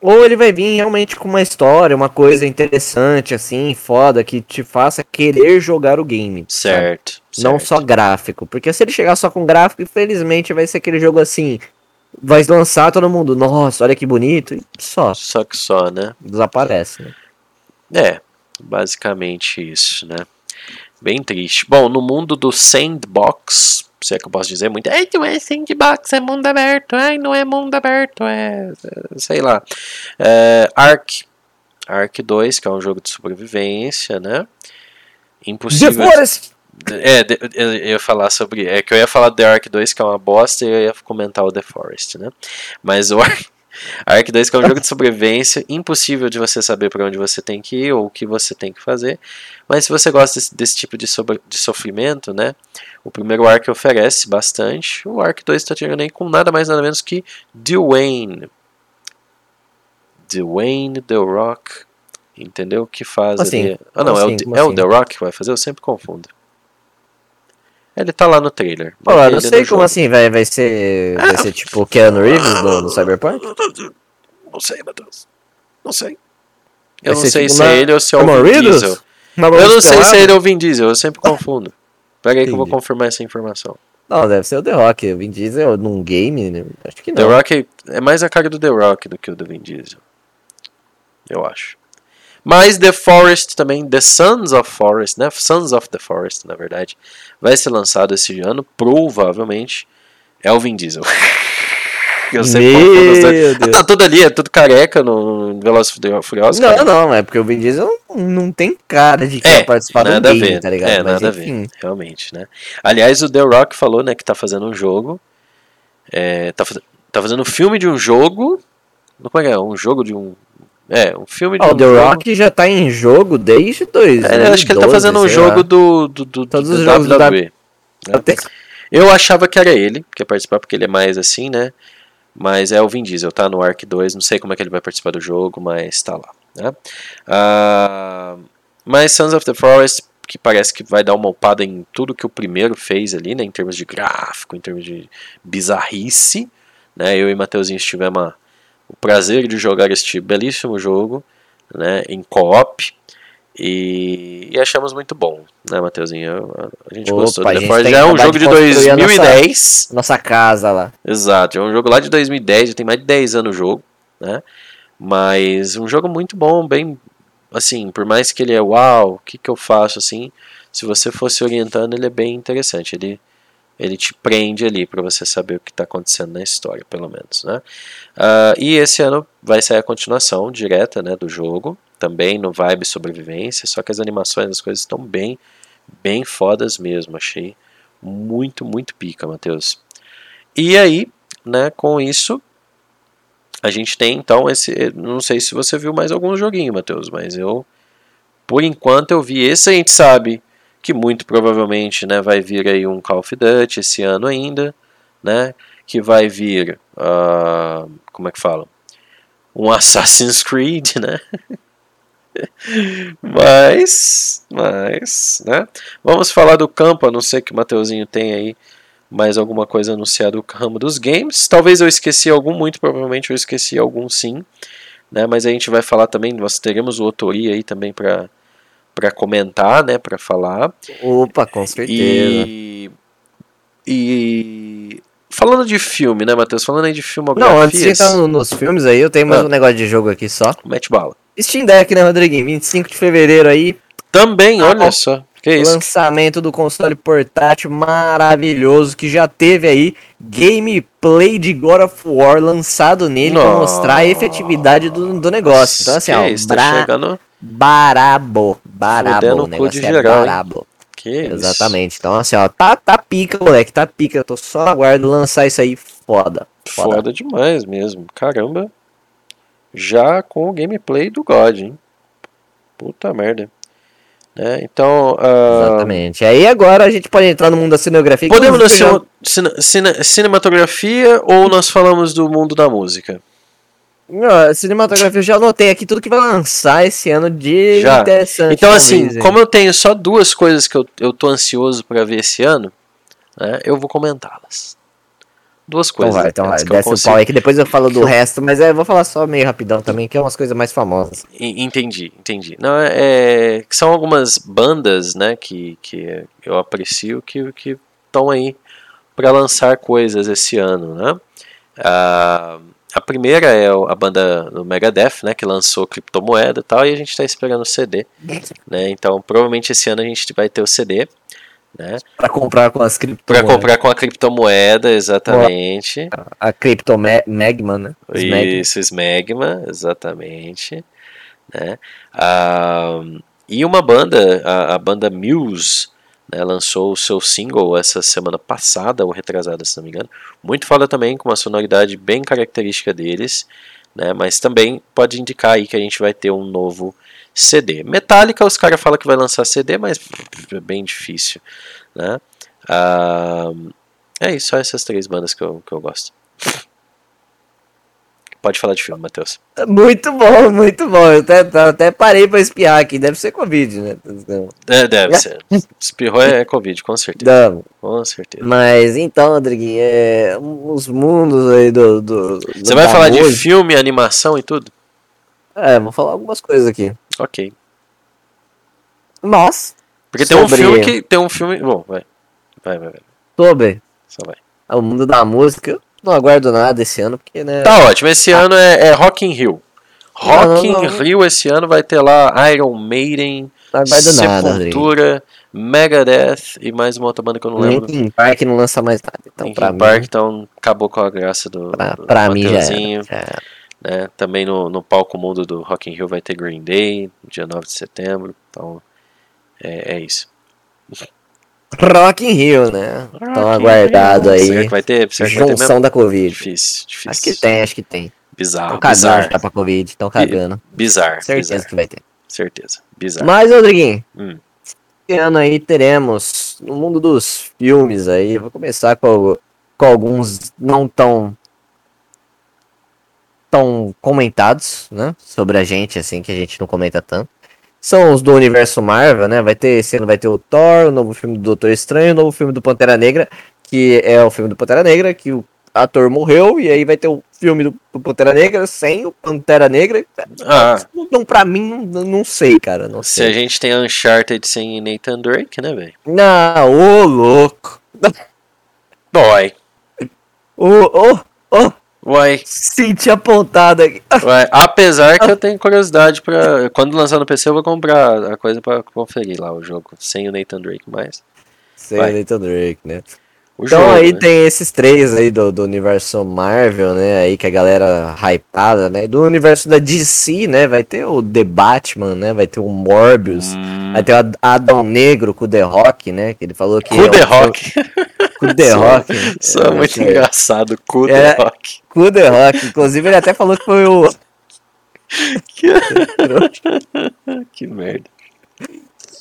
Ou ele vai vir realmente com uma história, uma coisa interessante, assim, foda, que te faça querer jogar o game. sabe? Certo. Não só gráfico. Porque se ele chegar só com gráfico, infelizmente vai ser aquele jogo assim. Vai lançar todo mundo, nossa, olha que bonito, e só. Só que só, né? Desaparece, né? É, basicamente isso, né? Bem triste. Bom, no mundo do sandbox, se é que eu posso dizer muito, ai, não é sandbox, é mundo aberto, ai, não é mundo aberto, é, é, sei lá. É, Ark, Ark 2, que é um jogo de sobrevivência, né? Impossível. The Forest! É, eu ia falar sobre. É que eu ia falar do The Ark 2, que é uma bosta, e eu ia comentar o The Forest, né? Mas o Ark, Ark 2, que é um jogo de sobrevivência, impossível de você saber para onde você tem que ir ou o que você tem que fazer. Mas se você gosta desse, desse tipo de, sobre- de sofrimento, né? O primeiro Ark oferece bastante. O Ark 2 está chegando aí com nada mais nada menos que Dwayne. Dwayne The Rock. Entendeu? Que faz assim? ali. Ah, não, Como é, o, assim? É o assim? The Rock que vai fazer? Eu sempre confundo. Ele tá lá no trailer. Pô, eu não no sei como assim, vai, vai ser. Vai ser tipo Keanu Reeves do, do Cyberpunk? Não sei, Matheus. Não sei. Eu não sei tipo se é ele ou se é o Vin? Diesel. Eu não sei se é ele ou o Vin Diesel, eu sempre confundo. Pera aí que eu vou confirmar essa informação. Não, deve ser o The Rock. O Vin Diesel num game, né? Acho que The não. Rock é mais a cara do The Rock do que o do Vin Diesel. eu acho. Mas The Forest também, The Sons of Forest, né? Sons of the Forest, na verdade, vai ser lançado esse ano, provavelmente é o Vin Diesel. Eu sei Meu Deus. Ah, tá tudo ali, é tudo careca no Velozes e Furiosos. Não, cara. não, é porque o Vin Diesel não tem cara de que É, participar do nada a game, ver, tá ligado? é, Mas nada a enfim. ver, realmente, né? Aliás, o The Rock falou, né, que tá fazendo um jogo, é, tá, tá fazendo um filme de um jogo, como é que é? Um jogo de um, é, um filme de Ó, um o The jogo. Rock já tá em jogo desde dois. É, acho que ele tá fazendo um jogo do, do, do, Todos do os jogos WWE. Até... Eu achava que era ele que ia participar, porque ele é mais assim, né? Mas é o Vin Diesel, tá no Ark 2. Não sei como é que ele vai participar do jogo, mas tá lá. Né? Ah, mas Sons of the Forest, que parece que vai dar uma upada em tudo que o primeiro fez ali, né? Em termos de gráfico, em termos de bizarrice. Né? Eu e Mateuzinho tivemos a- o prazer de jogar este belíssimo jogo né? em co-op. E, e achamos muito bom, né, Mateuzinho? Eu- A gente Opa, gostou do The Já é um jogo de de construir a nossa- 2010. Nossa casa lá. Exato, é um jogo lá de 2010, já tem mais de 10 anos o jogo, né? Mas um jogo muito bom, bem assim, por mais que ele é uau, o que, que eu faço assim, se você fosse orientando, ele é bem interessante. Ele ele te prende ali para você saber o que está acontecendo na história, pelo menos, né? Ah, e esse ano vai sair a continuação direta, né, do jogo, também no vibe sobrevivência, só que as animações, as coisas estão bem, bem fodas mesmo, achei muito, muito pica, Matheus. E aí, né, com isso, a gente tem então esse. Não sei se você viu mais algum joguinho, Matheus, mas eu. Por enquanto eu vi esse, a gente sabe que muito provavelmente né, vai vir aí um Call of Duty esse ano ainda, né? Que vai vir. ah, como é que fala? Um Assassin's Creed, né? mas. Mas. né? Vamos falar do campo, a não ser que o Mateuzinho tenha aí mais alguma coisa anunciada do ramo dos games. Talvez eu esqueci algum, muito provavelmente eu esqueci algum sim. Né? Mas a gente vai falar também, nós teremos o Otori aí também para para comentar, né, para falar. Opa, com certeza. E e falando de filme, né, Matheus? Falando aí de Não, filmografias. antes de entrar no- nos filmes aí, eu tenho mais Ah. um negócio de jogo aqui só. Mete bala. Steam Deck, né, Rodriguinho? 25 de fevereiro aí, Também, Ah, olha ó. só. Que isso? lançamento do console portátil maravilhoso que já teve aí gameplay de God of War lançado nele pra Nossa. mostrar a efetividade do, do negócio. Então assim, que ó, isso, tá bra chegando. barabo, barabo, o negócio de é geral, hein? barabo. Que isso? Exatamente. Então assim, ó, tá, tá pica, moleque, tá pica. Eu tô só aguardo lançar isso aí foda. Foda. Foda demais mesmo. Caramba. Já com o gameplay do God, hein? Puta merda. Né? Então, ah, Exatamente. Aí agora a gente pode entrar no mundo da cinematografia. podemos na já- cine- cine- cine- cinematografia ou nós falamos do mundo da música? Não, cinematografia eu já anotei aqui tudo que vai lançar esse ano de Já. interessante. Então, assim, como eu tenho só duas coisas que eu, eu tô ansioso pra ver esse ano, né, eu vou comentá-las. Duas Então coisas. vai, então vai. que eu Desce o consigo- pau aí que depois eu falo do resto, mas é, eu vou falar só meio rapidão também, que é umas coisas mais famosas. En- Entendi, entendi. Não, é, é- são algumas bandas, né, que, que eu aprecio que que estão aí para lançar coisas esse ano, né? A, a primeira é o- a banda do Megadeth, né, que lançou criptomoeda e tal, e a gente está esperando o CD, né? Então, provavelmente esse ano a gente vai ter o CD, né? Pra comprar com as cripto. Para comprar com a criptomoeda, exatamente. A cripto Magma, né? Mag- Isso, Smegma, exatamente. Né? Ah, e uma banda, a, a banda Muse, né, lançou o seu single essa semana passada, ou retrasada, se não me engano. Muito foda também, com uma sonoridade bem característica deles, né, mas também pode indicar aí que a gente vai ter um novo CD. Metallica, os caras falam que vai lançar CD, mas é bem difícil. Né? Ah, é isso, só essas três bandas que eu, que eu gosto. Pode falar de filme, Matheus. Muito bom, muito bom. Eu até, até parei pra espiar aqui. Deve ser Covid, né? É, deve ser. Espirrou é Covid, com certeza. Não. Com certeza. Mas então, Rodriguinho, é, os mundos aí do. do Você vai falar de filme, animação e tudo? É, vou falar algumas coisas aqui. Ok. Mas, Porque tem um filme que. Tem um filme. Bom, vai. Vai, vai, vai. sobre Só vai. o mundo da música, não aguardo nada esse ano, porque, né? Tá ótimo. Esse ano é, é Rock in Rio. Rock não, in não. Rio esse ano vai ter lá Iron Maiden, Não do nada. Sepultura, Megadeth e mais uma outra banda que eu não lembro. Linkin Park não lança mais nada. Então, Linkin Park, mim, então acabou com a graça do, pra, do pra mim já era. Né? Também no, no palco mundo do Rock in Rio vai ter Green Day, dia 9 de setembro. Então, é, é isso. Rock in Rio, né? Rock Tão in aguardado Rio. aí. Será que vai ter? Será que vai ter mesmo? Junção da Covid. Difícil, difícil. Acho que tem, acho que tem. Bizarro, Tão cagando bizarro. já pra Covid, tão cagando. Bizarro, Certeza bizarro. que vai ter. Certeza. Bizarro. Mas, Rodriguinho, Hum. esse ano aí teremos, no mundo dos filmes aí, vou começar com, com alguns não tão tão comentados, né, sobre a gente, assim, que a gente não comenta tanto. São os do universo Marvel, né, vai ter, esse ano vai ter o Thor, o novo filme do Doutor Estranho, o novo filme do Pantera Negra, que é o filme do Pantera Negra, que o ator morreu, e aí vai ter o filme do, Pantera Negra sem o Pantera Negra. Ah, Não, pra mim, não, não sei, cara, não se sei. a gente tem Uncharted sem Nathan Drake, né, velho? Não, ô louco. Dói. Ô, ô, ô, Uai, senti apontado aqui. uai. Apesar que eu tenho curiosidade pra. Quando lançar no PC, eu vou comprar a coisa pra conferir lá o jogo. Sem o Nathan Drake, mas. Sem Vai. Nathan Drake, né? O Então jogo, aí né? tem esses três aí do, do universo Marvel, né? Aí que a galera hypada, né? Do universo da DC, né? Vai ter o The Batman, né? Vai ter o Morbius. Hum, Vai ter o Ad- Adão Negro com o The Rock, né? Que ele falou que. Cu é The um- Rock. Com The Só- Rock. Isso é É, muito é. engraçado. É. The Rock. Com The Rock. Inclusive ele até falou que foi o. Que... que merda.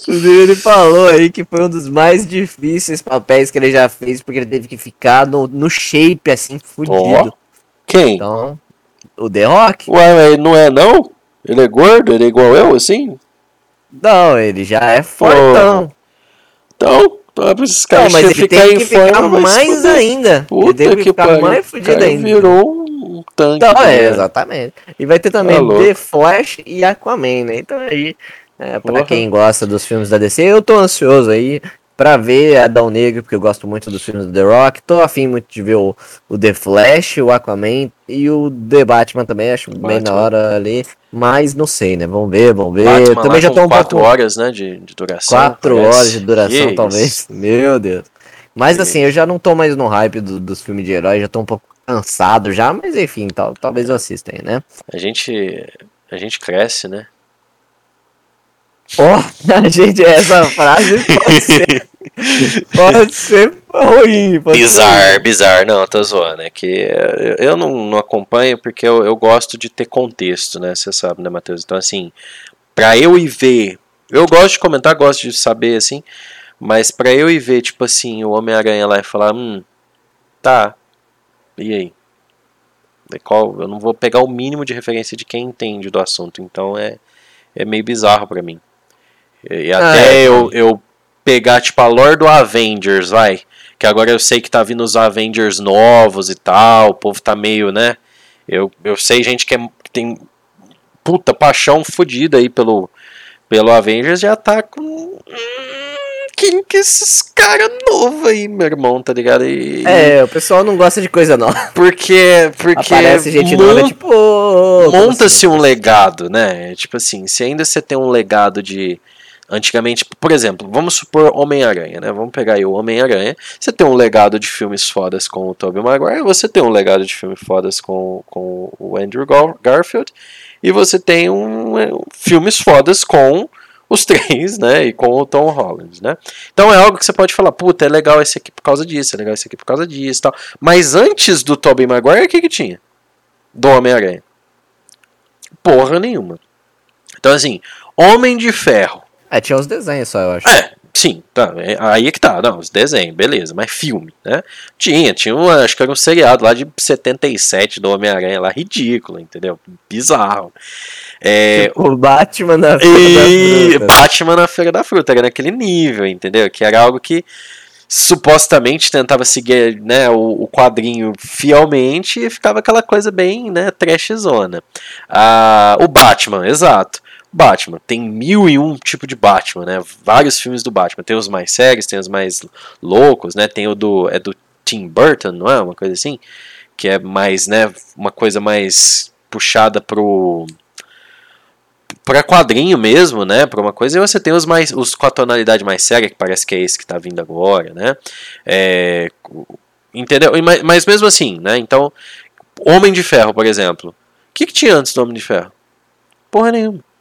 Inclusive, ele falou aí que foi um dos mais difíceis papéis que ele já fez, porque ele teve que ficar no, no shape, assim, fudido. Ó. Quem? Então, o The Rock? Ué, não é não? Ele é gordo? Ele é igual eu, assim? Não, ele já é fortão. Então, então é pra esses Não, caras mas ele ficar teve em que ficar forma, mais fuder. ainda. ele Puta teve que, que ficar pariu. mais fudido ainda. virou um tanque. Então, é, exatamente. E vai ter também Tá louco. The Flash e Aquaman, né? Então aí, é, pra Porra. quem gosta dos filmes da DC, eu tô ansioso aí pra ver Adão Negro, porque eu gosto muito dos filmes do The Rock. Tô afim muito de ver o, o The Flash, o Aquaman e o The Batman também, acho bem Batman. na hora ali. Mas não sei, né? Vamos ver, vamos ver. Batman também já tô um quatro pouco... horas, né, de, de duração. Quatro parece. horas de duração, Que talvez. isso. Meu Deus. Mas Que assim, eu já não tô mais no hype do- dos filmes de herói, já tô um pouco cansado já, mas enfim, tal, talvez eu assista aí, né? A gente, a gente cresce, né? Ó, a gente, essa frase pode ser, pode ser ruim. Pode ser Bizarro, bizarro. Não, tô zoando. É que eh, eu não, não acompanho porque eu, eu gosto de ter contexto, né? Você sabe, né, Matheus? Então, assim, pra eu ir ver. Eu gosto de comentar, gosto de saber, assim. Mas pra eu ir ver, tipo assim, o Homem-Aranha lá e falar, hum, tá. E aí? De Qual, eu não vou pegar o mínimo de referência de quem entende do assunto. Então é, é meio bizarro pra mim. E, Ah, até é. eu, eu pegar, tipo, a lore do Avengers, vai. Que agora eu sei que tá vindo os Avengers novos e tal. O povo tá meio, né? Eu, eu sei gente que, é, que tem puta paixão fodida aí pelo, pelo Avengers já tá com. Hum, Quem que é esses caras novos aí, meu irmão, tá ligado? E, É, o pessoal não gosta de coisa nova. Porque. Porque. Aparece gente mon- nova, tipo. Monta-se assim? um legado, né? Tipo assim, se ainda você tem um legado de. Antigamente, por exemplo, vamos supor Homem-Aranha, né? Vamos pegar aí o Homem-Aranha. Você tem um legado de filmes fodas com o Tobey Maguire, você tem um legado de filmes fodas com, com o Andrew Gar- Garfield, e você tem um, é, filmes fodas com os três, né? E com o Tom Holland, né? Então é algo que você pode falar, puta, é legal esse aqui por causa disso, é legal esse aqui por causa disso tal. Mas antes do Tobey Maguire, o que que tinha? Do Homem-Aranha. Porra nenhuma. Então, assim, Homem de Ferro. É, tinha os desenhos só, eu acho. É, sim, tá. é- Aí é que tá. Não, os desenhos, beleza, mas filme, né? Tinha, tinha um, acho que era um seriado lá de 77 do Homem-Aranha lá, ridículo, entendeu? Bizarro. É, O Batman na e Fruta. Batman na Feira da Fruta, era naquele nível, entendeu? Que era algo que supostamente tentava seguir né, o, o quadrinho fielmente e ficava aquela coisa bem né, trashzona. Ah, o Batman, exato. Batman, tem mil e um tipo de Batman, né? Vários filmes do Batman. Tem os mais sérios, tem os mais loucos, né? Tem o do. É do Tim Burton, não é? Uma coisa assim? Que é mais, né? Uma coisa mais puxada pro pra quadrinho mesmo, né? Pra uma coisa, e você tem os mais. os com a tonalidade mais séria, que parece que é esse que tá vindo agora, né? É, entendeu? Mas, mas mesmo assim, né? Então, Homem de Ferro, por exemplo. O que, que tinha antes do Homem de Ferro? Porra nenhuma.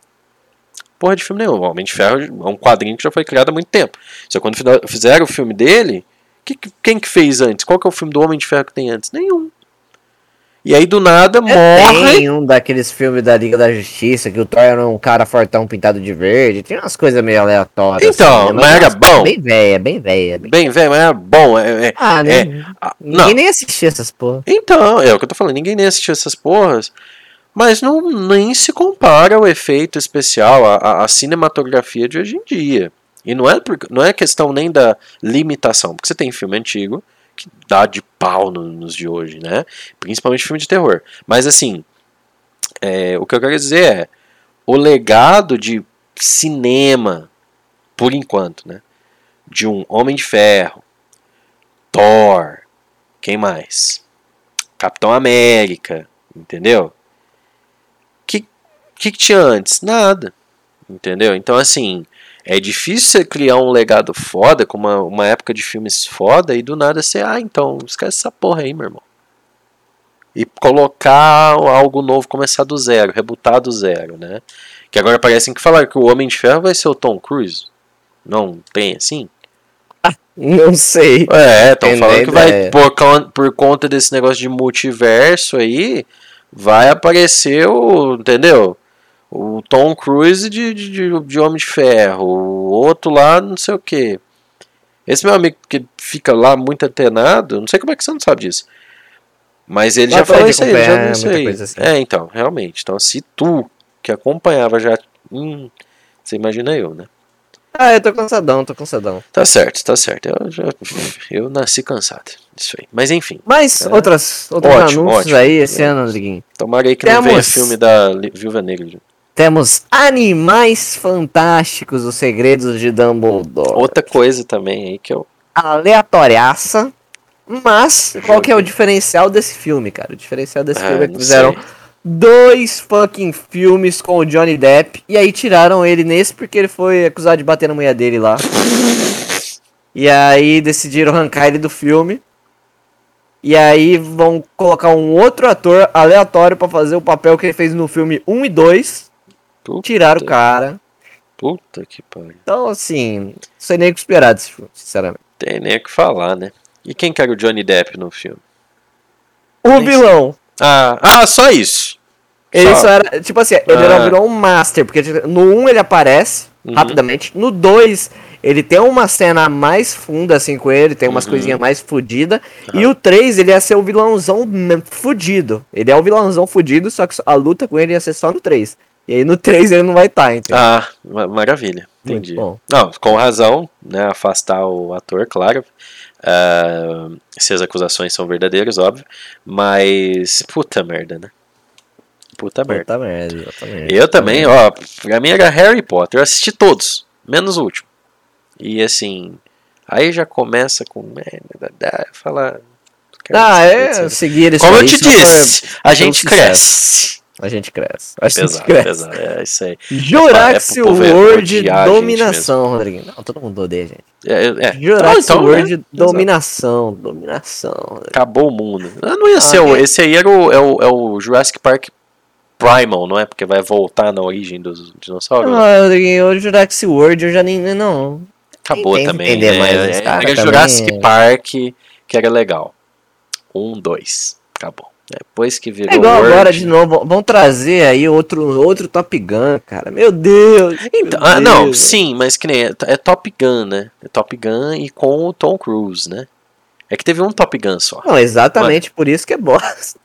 Porra de filme nenhum. O Homem de Ferro é um quadrinho que já foi criado há muito tempo. Só quando fizeram o filme dele, que, que- quem que fez antes? Qual que é o filme do Homem de Ferro que tem antes? Nenhum. E aí do nada morre. Tem um daqueles filmes da Liga da Justiça que o Thor era um cara fortão pintado de verde. Tem umas coisas meio aleatórias. Então, né? mas era bom? Bem velha, bem velha. Bem... Velho, mas é bom. É, é- Ah, é- né? ah, Ninguém não. nem assistia essas porra. Então, é o que eu tô falando, ninguém nem assistiu essas porras. Mas não, nem se compara o efeito especial, a- a cinematografia de hoje em dia. E não é, não é questão nem da limitação, porque você tem filme antigo que dá de pau no- nos de hoje, né? Principalmente filme de terror. Mas assim, é, o que eu quero dizer é o legado de cinema, por enquanto, né? De um Homem de Ferro, Thor, quem mais? Capitão América, entendeu? O que, que, tinha antes? Nada, entendeu? Então, assim, é difícil você criar um legado foda, com uma, uma época de filmes foda, e do nada você, ah, então, esquece essa porra aí, meu irmão. E colocar algo novo, começar do zero, rebutar do zero, né? Que agora parecem que falaram que o Homem de Ferro vai ser o Tom Cruise. Não tem assim? Não sei. É, estão falando que vai, por, por conta desse negócio de multiverso aí, vai aparecer o, entendeu? O Tom Cruise de, de, de, Homem de Ferro, o outro lá não sei o que. Esse meu amigo que fica lá muito antenado, não sei como é que você não sabe disso. Mas ele já falou isso aí, já viu isso aí. assim. É, então, realmente. Então, se tu que acompanhava já. Hum, você imagina eu, né? Ah, eu tô cansadão, tô cansadão. Tá certo, tá certo. Eu, já, eu nasci cansado disso aí. Mas enfim, Mas É. outras, outros Ótimo, anúncios ótimo. aí esse ano, Rodriguinho. tomara aí que não venha Temos- filme da Viúva Negra. Temos Animais Fantásticos, os Segredos de Dumbledore. Outra coisa também aí que eu. aleatoriaça. Mas, qual que é o diferencial desse filme, cara? O diferencial desse Ah, filme é que fizeram sei. dois fucking filmes com o Johnny Depp. E aí tiraram ele nesse porque ele foi acusado de bater na mulher dele lá. E aí decidiram arrancar ele do filme. E aí vão colocar um outro ator aleatório pra fazer o papel que ele fez no filme 1 e 2. Puta, Tiraram o cara. puta que pariu. Então, assim, não sei nem o que esperar desse filme, sinceramente. Tem nem o que falar, né? E quem que era o Johnny Depp no filme? O Nem vilão. Ah, ah só isso. Ele Só. só era, tipo assim, ele era Ah. um vilão master, porque no 1 ele aparece Uhum. rapidamente, no 2 ele tem uma cena mais funda assim com ele, tem umas Uhum. coisinhas mais fodidas, e o 3 ele ia ser o vilãozão fudido. Ele é o vilãozão fudido, só que a luta com ele ia ser só no 3. E aí no 3 ele não vai estar, entendeu? Ah, ma- maravilha. Entendi. Não, com razão, né? Afastar o ator, claro. Ah, se as acusações são verdadeiras, óbvio. Mas. Puta merda, né? Puta merda. Puta merda, exatamente. Eu também, ó, pra mim era Harry Potter, eu assisti todos, menos o último. E assim, aí já começa com. É, dá- dá- fala. Ah, é, seguir isso Como eu te disse, a gente cresce. A gente cresce. A gente Pesado, cresce. pesado, é isso aí. Jurassic É pro povo World odiar a gente Dominação, Rodrigo. Não, todo mundo odeia, gente. É, é, é. Jurassic Então, então, World né? Dominação. Dominação. Rodrigo. Acabou o mundo. Ah, não ia Ah, ser, o- é. esse aí era o, é o, é o Jurassic Park Primal, não é? Porque vai voltar na origem dos dinossauros. Ah, Rodriguinho, o Jurassic World eu já nem. Não. Acabou que também. entender né? mais É, era também. Jurassic Park que era legal. Um, dois. Acabou. Depois que virou É igual World- agora de novo. Vão trazer aí outro, outro Top Gun, cara. Meu Deus. Então, meu ah, não, Deus. sim, mas que nem é, é Top Gun, né? É Top Gun e com o Tom Cruise, né? É que teve um Top Gun só. Não, exatamente por isso que é bosta.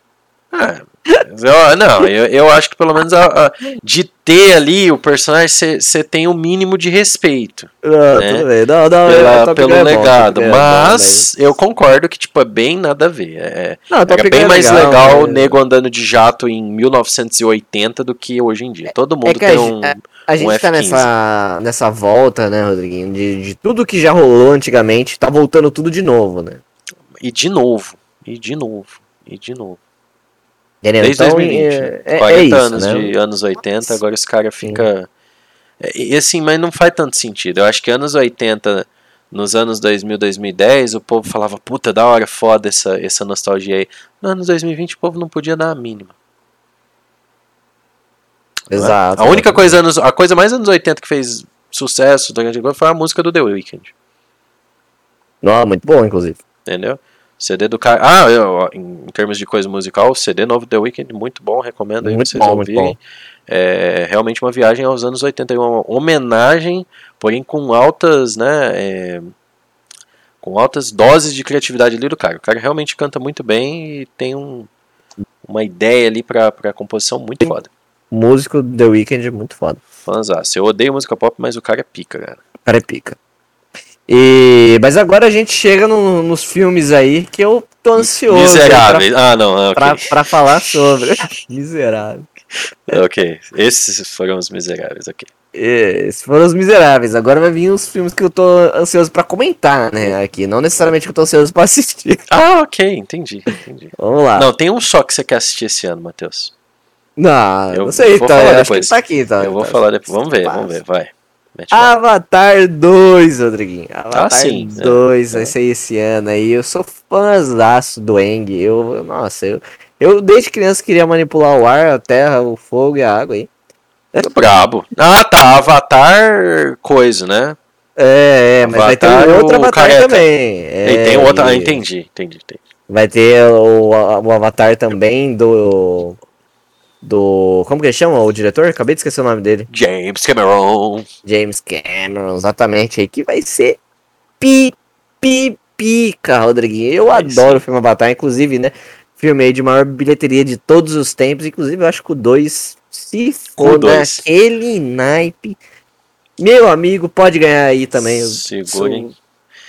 Ah, eu- não, eu, eu acho que pelo menos a- a- de ter ali o personagem, você tem o mínimo de respeito Não, Né? tudo bem. Não, não, pela- é, Top pelo é bom, legado. É bom, mas eu concordo que, tipo, é bem nada a ver. É, Não, Gun bem é mais legal, o mas- nego andando de jato em 1980 do que hoje em dia. Todo mundo É que a tem gen- um. é- A um gente tá F-15. nessa, nessa volta, né, Rodriguinho? De, de tudo que já rolou antigamente, tá voltando tudo de novo, né? E de novo, e de novo, e de novo. Entendeu? Desde então, 2020. é, né? é, 40 é isso, anos né? de anos 80, agora os caras ficam. E assim, mas não faz tanto sentido. Eu acho que anos 80, nos anos 2000, 2010, o povo falava, puta, da hora, foda essa, essa nostalgia aí. Nos anos 2020, o povo não podia dar a mínima. é? Exato. A única coisa, anos, a coisa mais anos 80 que fez sucesso durante agora foi a música do The Weeknd. Não, muito bom, inclusive. Entendeu? CD do cara. Ah, eu, em termos de coisa musical, o CD novo The Weeknd, muito bom, recomendo aí Muito vocês bom, ouvirem. É realmente uma viagem aos anos 80, e uma homenagem, porém com altas, né? é, com altas doses de criatividade ali do cara. O cara realmente canta muito bem e tem um, uma ideia ali pra, pra composição muito foda. O músico The Weeknd é muito foda. Fãzaço. Eu odeio música pop, mas o cara é pica, cara. O cara é pica. E... Mas agora a gente chega no- nos filmes aí que eu tô ansioso. Miseráveis. Ah, não, ah, aí Pra, pra, pra falar sobre. Miserável. ok. Esses foram os miseráveis, ok. Esses foram os miseráveis. Agora vai vir os filmes que eu tô ansioso pra comentar, né? Aqui. Não necessariamente que eu tô ansioso pra assistir. Ah, ok, entendi, entendi. Vamos lá. Não, tem um só que você quer assistir esse ano, Matheus. Não, Eu não sei, vou tá, acho depois. que tá aqui, tá? Eu vou falar depois. Vamos ver, Passa. vamos ver, vai. Avatar 2, Rodriguinho. Avatar sim, é. 2 vai ser esse ano aí. Eu sou fãzaço do Eng. Eu, nossa, eu, eu desde criança queria manipular o ar, a terra, o fogo e a água aí. Brabo. Ah, tá. Avatar coisa, né? É, é, mas vai ter Avatar, outro Avatar também. e É, tem outra. Ah, e entendi, entendi, entendi. Vai ter o, o Avatar também do. Do. Como que ele chama? O diretor? Acabei de esquecer o nome dele. James Cameron. James Cameron, exatamente. Aí que vai ser pi, pi, pica, Rodriguinho. Eu Vai adoro o filme Avatar, inclusive, né? Filme aí de maior bilheteria de todos os tempos. Inclusive, eu acho que o 2, se for naquele naipe, meu amigo, pode ganhar aí também. o- Segurem.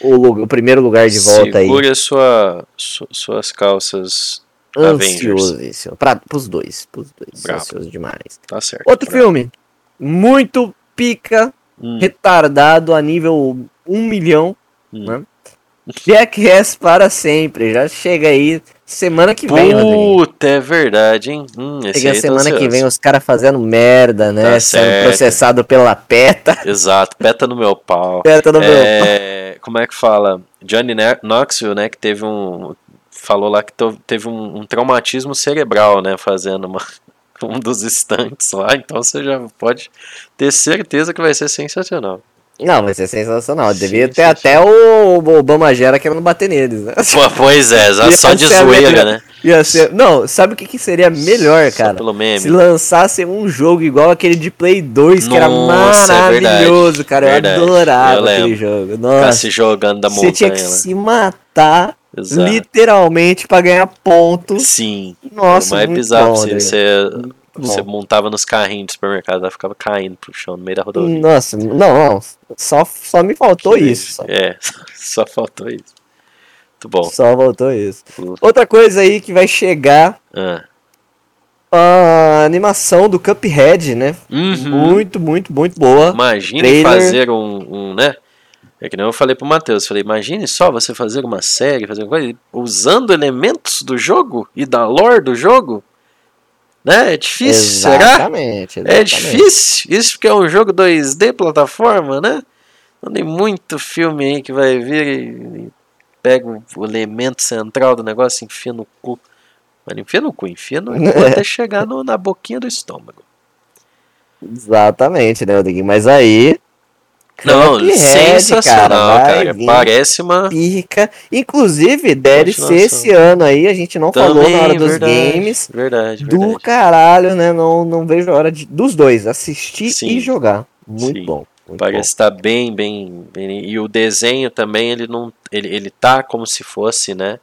O, lu- o primeiro lugar de volta aí. Segure a sua, su- suas calças. Ansiosíssimo. Pra, pros dois. Pros dois. Bravo. Ansioso demais. Tá certo. Outro Bravo. filme. Muito pica, Hum, retardado a nível 1 milhão. hum. né? Jackass para sempre. Já chega aí semana que vem, Rodrigo. Puta, é verdade, hein? Hum, Chega tô semana que ansioso. vem os caras fazendo merda, né? Tá Sendo certo. processado pela PETA. Exato, peta no meu pau. PETA no meu. É, como é que fala? Johnny Knoxville, né, que teve um falou lá que teve um, um traumatismo cerebral, né, fazendo uma- um dos estantes lá, então você já pode ter certeza que vai ser sensacional. Não, vai ser sensacional. Devia ter até o Obama Gera querendo bater neles, né? Pô, pois é, só de zoeira, melhor- né? Ia ser... Não, sabe o que, que seria melhor, Só cara? pelo meme. Se lançasse um jogo igual aquele de Play 2, que era Nossa, é verdade, maravilhoso, cara. Eu verdade. adorava Eu aquele jogo. Ficar Nossa, se jogando da você tinha montanha que lá. se matar Exato. literalmente pra ganhar pontos. Sim. Nossa, mais muito bizarro, bom, você, Rodrigo. você, você montava nos carrinhos do supermercado, ela ficava caindo pro chão no meio da rodovia. Nossa, não, não. Só, só me faltou Que isso. Só, É, só faltou isso. Muito bom. só faltou isso. Outra coisa aí que vai chegar Ah. a animação do Cuphead, né? Uhum. Muito, muito, muito boa. Imagine Trailer. fazer um, um, né? É que nem eu falei pro Matheus, falei, imagine só você fazer uma série, fazer uma coisa, usando elementos do jogo e da lore do jogo. Né? É difícil, será? Exatamente, É exatamente. difícil. Isso porque é um jogo 2D plataforma, né? Não tem muito filme aí que vai vir e, e pega o, elemento central do negócio e enfia no cu. Mas enfia no cu, enfia no cu até chegar no- na boquinha do estômago. Exatamente, né, Rodrigo? Mas aí. Não, Cuphead, sensacional, cara. vir Parece uma. Pica. Inclusive, DLC Continuação. esse ano aí, a gente não falou na hora dos verdade, games. Verdade, Do verdade. caralho, né? Não, não vejo a hora de, dos dois, assistir Sim. e jogar. Muito Sim. bom. Muito Parece estar bem, bem, bem. E o desenho também, ele não. Ele, ele tá como se fosse, né?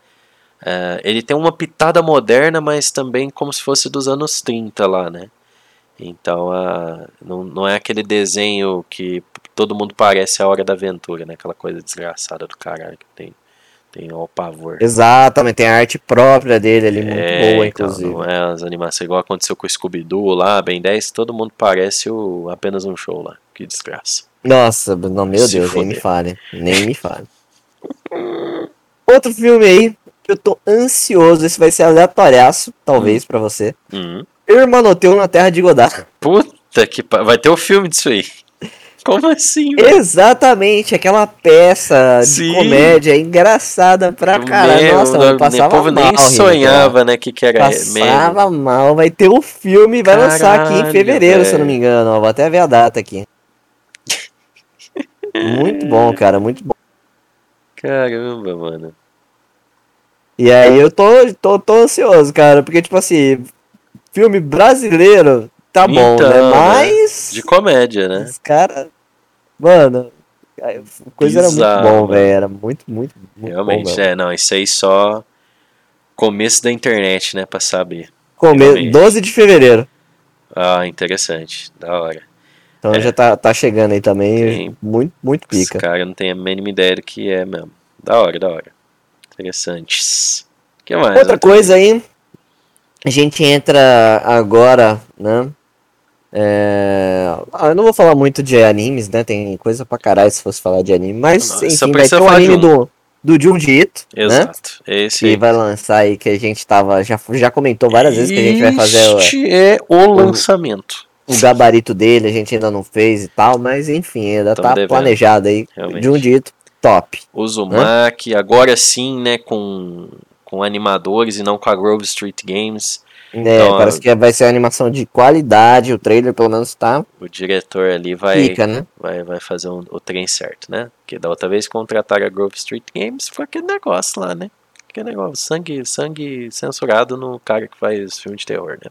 eh, ele tem uma pitada moderna, mas também como se fosse dos anos 30 lá, né? Então, ah, não, não é aquele desenho que todo mundo parece a hora da aventura, né? Aquela coisa desgraçada do caralho que tem, tem o pavor. Exatamente, tem a arte própria dele ali, muito É, boa, então, inclusive. não é as animações igual aconteceu com o Scooby-Doo lá, Ben 10, todo mundo parece o, apenas um show lá. Que desgraça. Nossa, não, meu Se Deus, nem me foder. fale. Nem me fale. Outro filme aí, que eu tô ansioso. Esse vai ser aleatoriaço, talvez, pra você. Hum. Hermanoteu na Terra de Godard. Puta que pa... Vai ter o filme disso aí. Como assim? Exatamente, aquela peça de Sim. comédia engraçada pra caralho. Nossa, o eu passava o povo mal nem sonhava, né, que que era mesmo. Passava mal, vai ter o filme, vai lançar aqui em Caralho, fevereiro, se eu não me engano. Ó, vou até ver a data aqui. muito bom, cara, muito bom. Caramba, mano. E aí eu tô, tô, tô ansioso, cara, porque, tipo assim, filme brasileiro tá bom, Então, né? né? Mas. De comédia, né? Os caras. Mano, a coisa era Bizarro, muito bom, velho. Era muito, muito, muito Realmente, bom. é, não, isso aí só começo da internet, né, pra saber. Come... realmente. 12 de fevereiro. Ah, interessante, da hora. Então É. já tá, tá chegando aí também. Sim. Muito, muito Esse pica. cara não tem a mínima ideia do que é mesmo. Da hora, da hora. Interessantes. O que mais? Outra coisa aí, a gente entra agora, né? É... ah, eu não vou falar muito de animes, né? Tem coisa pra caralho se fosse falar de anime, mas Não, enfim, vai ter de anime um. do, do Junji Ito, né? Exato. Esse Que aí. vai lançar aí, que a gente tava, já, já comentou várias vezes que a gente vai fazer o, Este é o lançamento. o gabarito dele, a gente ainda não fez e tal, mas enfim, ainda Tamo tá devendo, planejado aí. realmente. Junji Ito, top. Uzumaki, agora sim, né, com, com animadores e não com a Grove Street Games. É, Então, parece que vai ser uma animação de qualidade, o trailer pelo menos tá O diretor ali vai, pica, né? vai, vai fazer um- o trem certo, né? Porque da outra vez contrataram a Grove Street Games foi aquele negócio lá, né? Aquele negócio, sangue, sangue censurado no cara que faz filme de terror, né?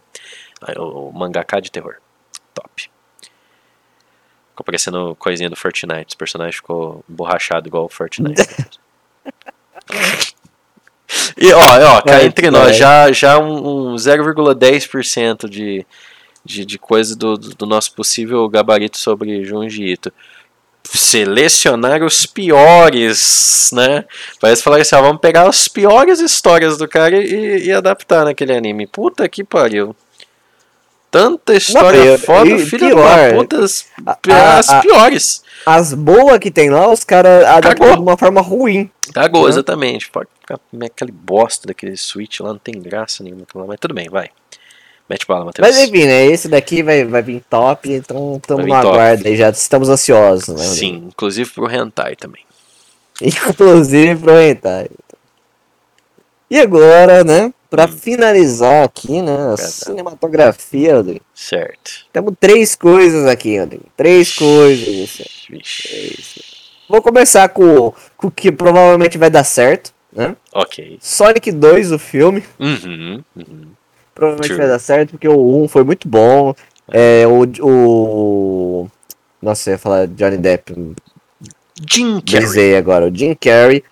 O, o mangaká de terror. Top. Ficou parecendo coisinha do Fortnite. Os personagens ficou borrachado igual o Fortnite. e ó, ó, cá Vai, entre nós, já, já um, um 0,10% de, de, de coisa do, do nosso possível gabarito sobre Junji Ito. Selecionar os piores, né? Parece falar assim, ó, vamos pegar as piores histórias do cara e, e adaptar naquele anime. Puta que pariu. Tanta história pior- foda, e filha pior, da puta, as, as a- piores. As boas que tem lá, os caras adaptam de uma forma ruim. Cagou, Né? exatamente. Pode ficar aquele bosta daquele switch lá, não tem graça nenhuma. Mas tudo bem, vai. Mete bala, Matheus. Mas enfim, né? Esse daqui vai, vai vir top, então estamos no top. aguardo aí, já estamos ansiosos, né? Sim, inclusive pro Hentai também. Inclusive pro hentai. E agora, né? Pra Hum. finalizar aqui, né? A cinematografia, Rodrigo. Certo. Temos três coisas aqui, Rodrigo. Três coisas. Vixe. Vou começar com, com o que provavelmente vai dar certo, né? Ok. Sonic 2, o filme. Uhum, uhum. Provavelmente True. vai dar certo, porque o 1 foi muito bom. É, o, o. Nossa, eu ia falar Johnny Depp. Jim Carrey. Brisei agora. O Jim Carrey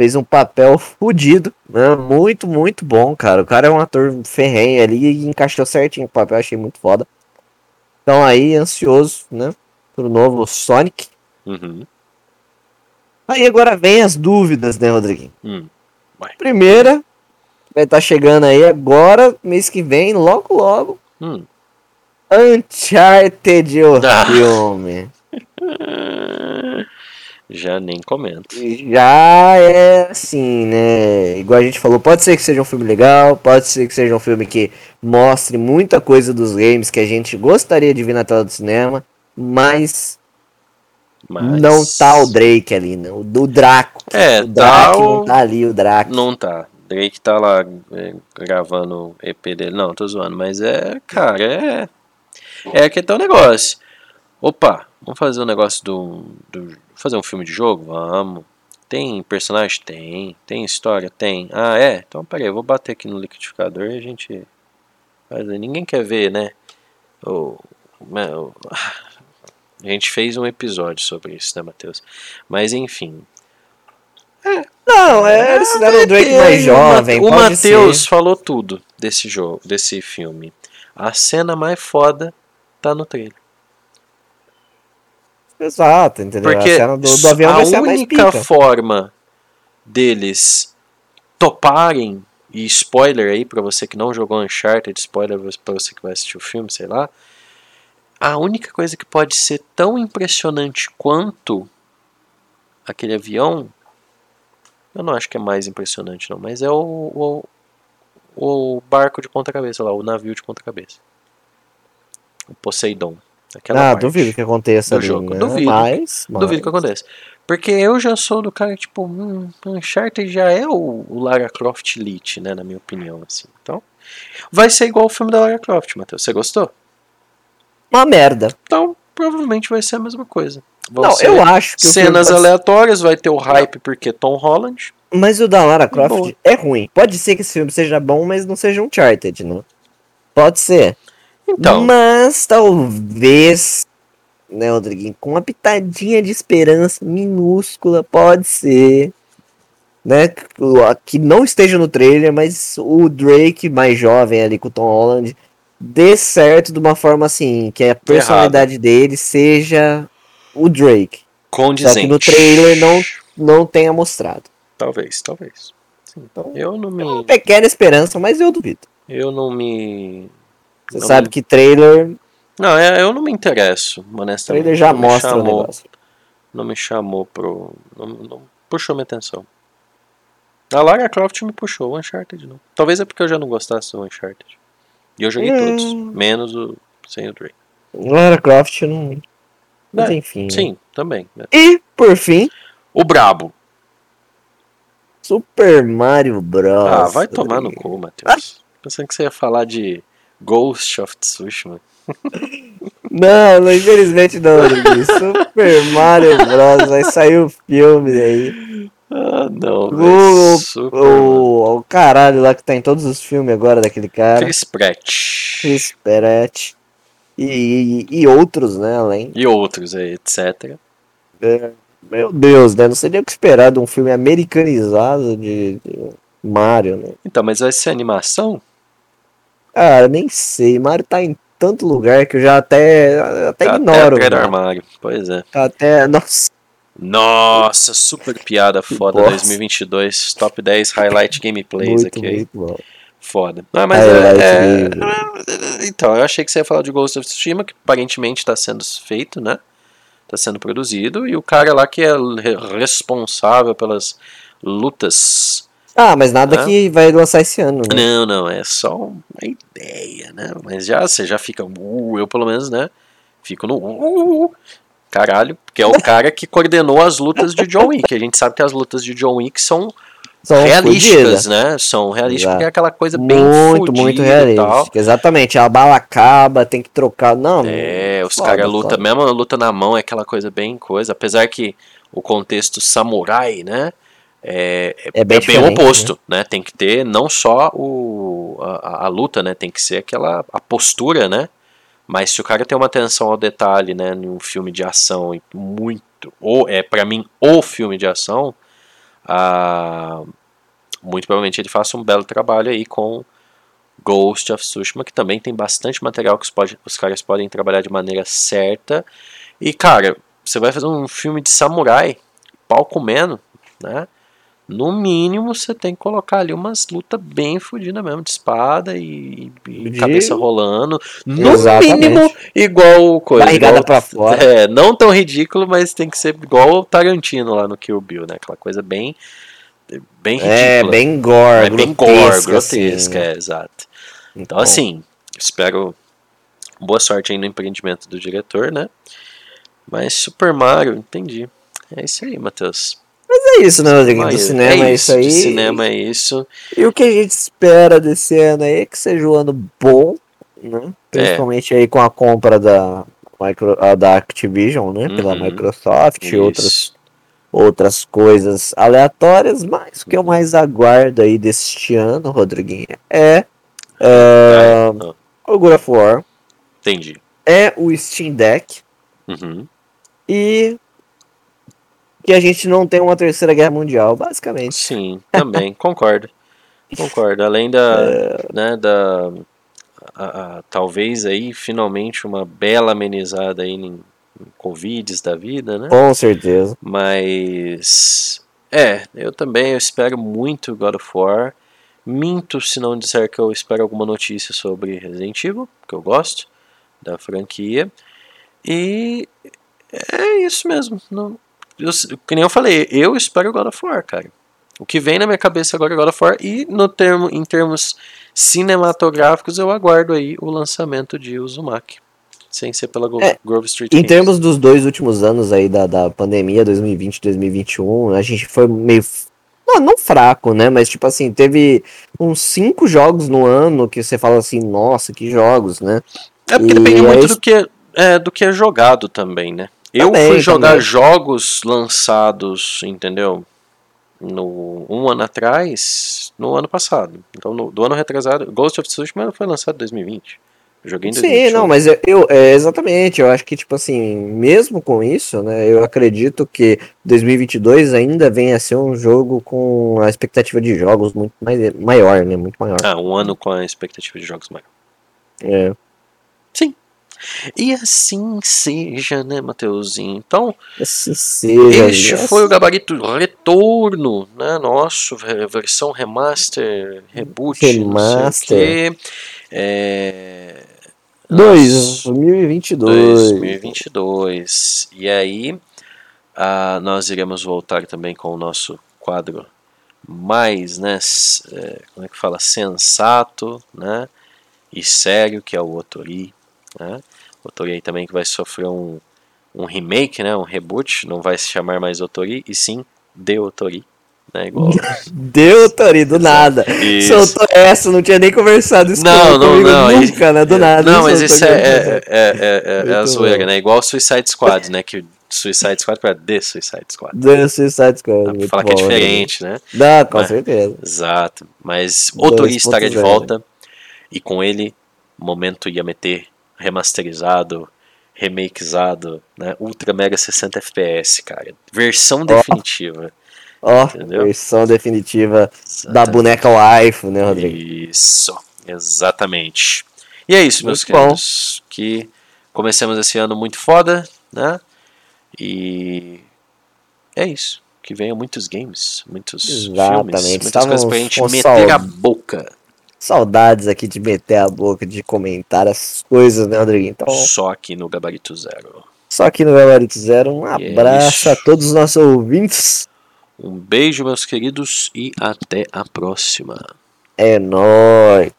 fez um papel fudido, né? Muito, muito bom, cara. O cara é um ator ferrenho ali e encaixou certinho o papel, achei muito foda. Então aí, ansioso, né? Pro novo Sonic. Uhum. Aí agora vem as dúvidas, né, Rodriguinho? Hum. Primeira, vai estar chegando aí agora, mês que vem, logo, logo. Hum. Uncharted, o Ah. filme. Já nem comento. Já é assim, né? Igual a gente falou, pode ser que seja um filme legal, pode ser que seja um filme que mostre muita coisa dos games que a gente gostaria de ver na tela do cinema, mas, Mas... não tá o Drake ali, não. O do Draco. É, o tá Drake o- não tá ali, o Draco. Não tá. Drake tá lá é, gravando o EP dele. Não, tô zoando, mas é, cara, é. É que tá o negócio. Opa, vamos fazer um negócio do, do. Fazer um filme de jogo? Vamos. Tem personagem? Tem. Tem história? Tem. Ah, é? Então peraí, eu vou bater aqui no liquidificador e a gente. Faz. Ninguém quer ver, né? O, né, o- a gente fez um episódio sobre isso, né, Matheus? Mas enfim. Não, é, eles fizeram o Drake mais jovem. O Matheus falou tudo desse jogo, desse filme. A cena mais foda tá no trailer. Exato, entendeu? Porque a cena do, do avião a única forma deles toparem, e spoiler aí pra você que não jogou Uncharted, spoiler pra você que vai assistir o filme, sei lá. A única coisa que pode ser tão impressionante quanto aquele avião Eu não acho que é mais impressionante, não, mas é o, o, o barco de ponta-cabeça lá, o navio de ponta-cabeça. O Poseidon. Aquela ah, duvido que aconteça do ali, jogo. né? Duvido. Mas, mas... Duvido que aconteça. Porque eu já sou do cara, tipo, hum, Uncharted já é o, o Lara Croft Elite, né, na minha opinião, assim. Então, vai ser igual o filme da Lara Croft, Matheus. Você gostou? Uma merda. Então, provavelmente vai ser a mesma coisa. Vão Não, eu acho que cenas pode- aleatórias, vai ter o hype porque Tom Holland. Mas o da Lara Croft boa. é ruim. Pode ser que esse filme seja bom, mas não seja Uncharted, né? Pode ser. Então, Mas talvez, né, Rodriguinho, com uma pitadinha de esperança minúscula, pode ser, né, que não esteja no trailer, mas o Drake mais jovem ali com o Tom Holland dê certo de uma forma assim, que a personalidade dele seja o Drake. condizente. Só que no trailer não, não tenha mostrado. Talvez, talvez. Então, Eu não Uma me. pequena esperança, mas eu duvido. Eu não me. Você Não sabe me- que trailer, Não, é- eu não me interesso, honestamente. trailer já Não mostra o chamou- negócio. Não me chamou pro. Não, não puxou minha atenção. A Lara Croft me puxou, o Uncharted não. Talvez é porque eu já não gostasse do Uncharted. E eu joguei Hum. todos, menos o sem o Drake. Lara Croft não. Mas É, enfim. né? Sim, também. né? E, por fim, O Brabo. Super Mario Bros. Ah, vai tomar no cu, Matheus. Pensando que você ia falar de Ghost of Tsushima. Não, não, infelizmente não, Rodrigo. Super Mario Bros. Vai sair o filme aí. Ah, não, O. Super. o, o caralho lá que tá em todos os filmes agora daquele cara. Chris Pratt. Chris Pratt. E, e, e outros, né, além. E outros aí, etc. É, meu Deus, né? Não sei nem o que esperar de um filme americanizado de, de Mario, né? Então, mas vai ser animação? Cara, nem sei. Mario tá em tanto lugar que eu já até, até Tá ignoro. Até armário. Pois é. Tá até. Nossa. Nossa, super piada foda bosta. 2022. Top 10 highlight gameplays Muito, aqui. muito bom. Foda. Ah, mas Highlight é, é- Então, eu achei que você ia falar de Ghost of Tsushima, que aparentemente está sendo feito, né? Está sendo produzido. E o cara lá que é re- responsável pelas lutas. Ah, mas nada Ah. que vai lançar esse ano, né? Não, não, é só uma ideia, né? Mas já você já fica. Uh, eu pelo menos, né? Fico no. Uh, caralho, porque é o cara que coordenou as lutas de John Wick. A gente sabe que as lutas de John Wick são São realísticas, fodidas. né? São realísticas Exato. porque é aquela coisa bem Muito, muito realística. Exatamente. A bala acaba, tem que trocar. Não. É, os caras lutam, foda. mesmo a luta na mão é aquela coisa bem coisa, apesar que o contexto samurai, né? É, é, É bem é bem diferente, oposto, né? Tem que ter não só o, a, a luta, né? Tem que ser aquela a postura, né? Mas se o cara tem uma atenção ao detalhe, né? Em um filme de ação muito, ou é para mim o filme de ação, ah, muito provavelmente ele faça um belo trabalho aí com Ghost of Tsushima, que também tem bastante material que os, pode- os caras podem trabalhar de maneira certa. E, cara, você vai fazer um filme de samurai, pau comendo, né? No mínimo você tem que colocar ali umas lutas bem fodidas mesmo, de espada e, e De- cabeça rolando. No Exatamente. mínimo, igual o coisa. Barrigada igual- pra fora. É, não tão ridículo, mas tem que ser igual o Tarantino lá no Kill Bill, né? Aquela coisa bem, bem ridícula. É, bem gore. É bem gore, grotesca, grotesca, assim. é, exato. Então, Bom. assim, espero boa sorte aí no empreendimento do diretor, né? Mas Super Mario, entendi. É isso aí, Matheus. É isso, né, Rodrigo? Do Mas cinema é isso aí. De cinema é isso. E o que a gente espera desse ano aí é que seja um ano bom, né? Principalmente aí com a compra da, micro, da Activision, né? Pela Uhum. Microsoft e Isso. outras, outras coisas aleatórias, mas o que eu mais aguardo aí deste ano, Rodriguinho, é, é Ah, o God of War, entendi. é o Steam Deck Uhum. e que a gente não tem uma terceira guerra mundial, basicamente. Sim, também, concordo. Concordo. Além da, É. né, da a- a- talvez aí finalmente uma bela amenizada aí em, em Covids da vida, né? Com certeza. Mas é, eu também eu espero muito God of War. Minto se não disser que eu espero alguma notícia sobre Resident Evil, que eu gosto da franquia. E é isso mesmo. Não, eu, que nem eu falei, eu espero God of War, cara. O que vem na minha cabeça agora é God of War e no termo, em termos cinematográficos eu aguardo aí o lançamento de Uzumaki. Sem ser pela Go É, Grove Street Em Games. termos dos dois últimos anos aí da, da pandemia, 2020 e 2021, a gente foi meio. Não, não fraco, né? Mas tipo assim, teve uns cinco jogos no ano que você fala assim, nossa, que jogos, né? É porque E depende é muito isso- do que, é, do que é jogado também, né? Eu Também, fui jogar também. jogos lançados, entendeu? No, um ano atrás, no ano passado. Então, no- do ano retrasado, Ghost of Tsushima foi lançado em 2020. Eu joguei em 2021. Sim, não, mas eu, eu- é, exatamente, eu acho que, tipo assim, mesmo com isso, né, eu acredito que 2022 ainda venha a ser um jogo com a expectativa de jogos muito mais, maior, né, muito maior. Ah, um ano com a expectativa de jogos maior. É, E assim seja, né, Mateuzinho? Então, assim seja. este yes. foi o gabarito retorno, né? Nosso, ve- versão remaster, reboot, Remaster. É... 2022. 2022. E aí, ah, nós iremos voltar também com o nosso quadro mais, né, é, como é que fala, sensato, né, e sério, que é o Otori, né, Otori aí também que vai sofrer um, um remake, né, um reboot, não vai se chamar mais Otori, e sim The Otori, né, igual... Deu, Tori, do nada. Isso. Soltou essa, não tinha nem conversado isso Não, não, comigo não. nunca, né? Do nada. Não, mas soltou isso é, aquela é, é, é, é, é a zoeira, bom. né? Igual Suicide Squad, né? Que Suicide Squad para The Suicide Squad. Do Suicide Squad. Dá pra falar que é bom, né? diferente, né? Dá, com Mas- certeza. Exato. Mas o Tori estaria de 2.0. volta e com ele, momento ia meter remasterizado, remakezado, né? Ultra Mega 60 FPS, cara. Versão definitiva. Ó, Entendeu? versão definitiva da Exatamente. boneca waifu, né, Rodrigo? Isso, exatamente. E é isso, meus Muito bom. queridos. Que comecemos esse ano muito foda, né? E é isso. Que venham muitos games, muitos Exatamente. filmes, muitas Estávamos coisas pra gente meter a boca. Saudades aqui de meter a boca, de comentar as coisas, né, Rodrigo? Então, Só aqui no Gabarito Zero. só aqui no Gabarito Zero, um E é abraço isso. a todos os nossos ouvintes. Um beijo, meus queridos, e até a próxima. É nóis.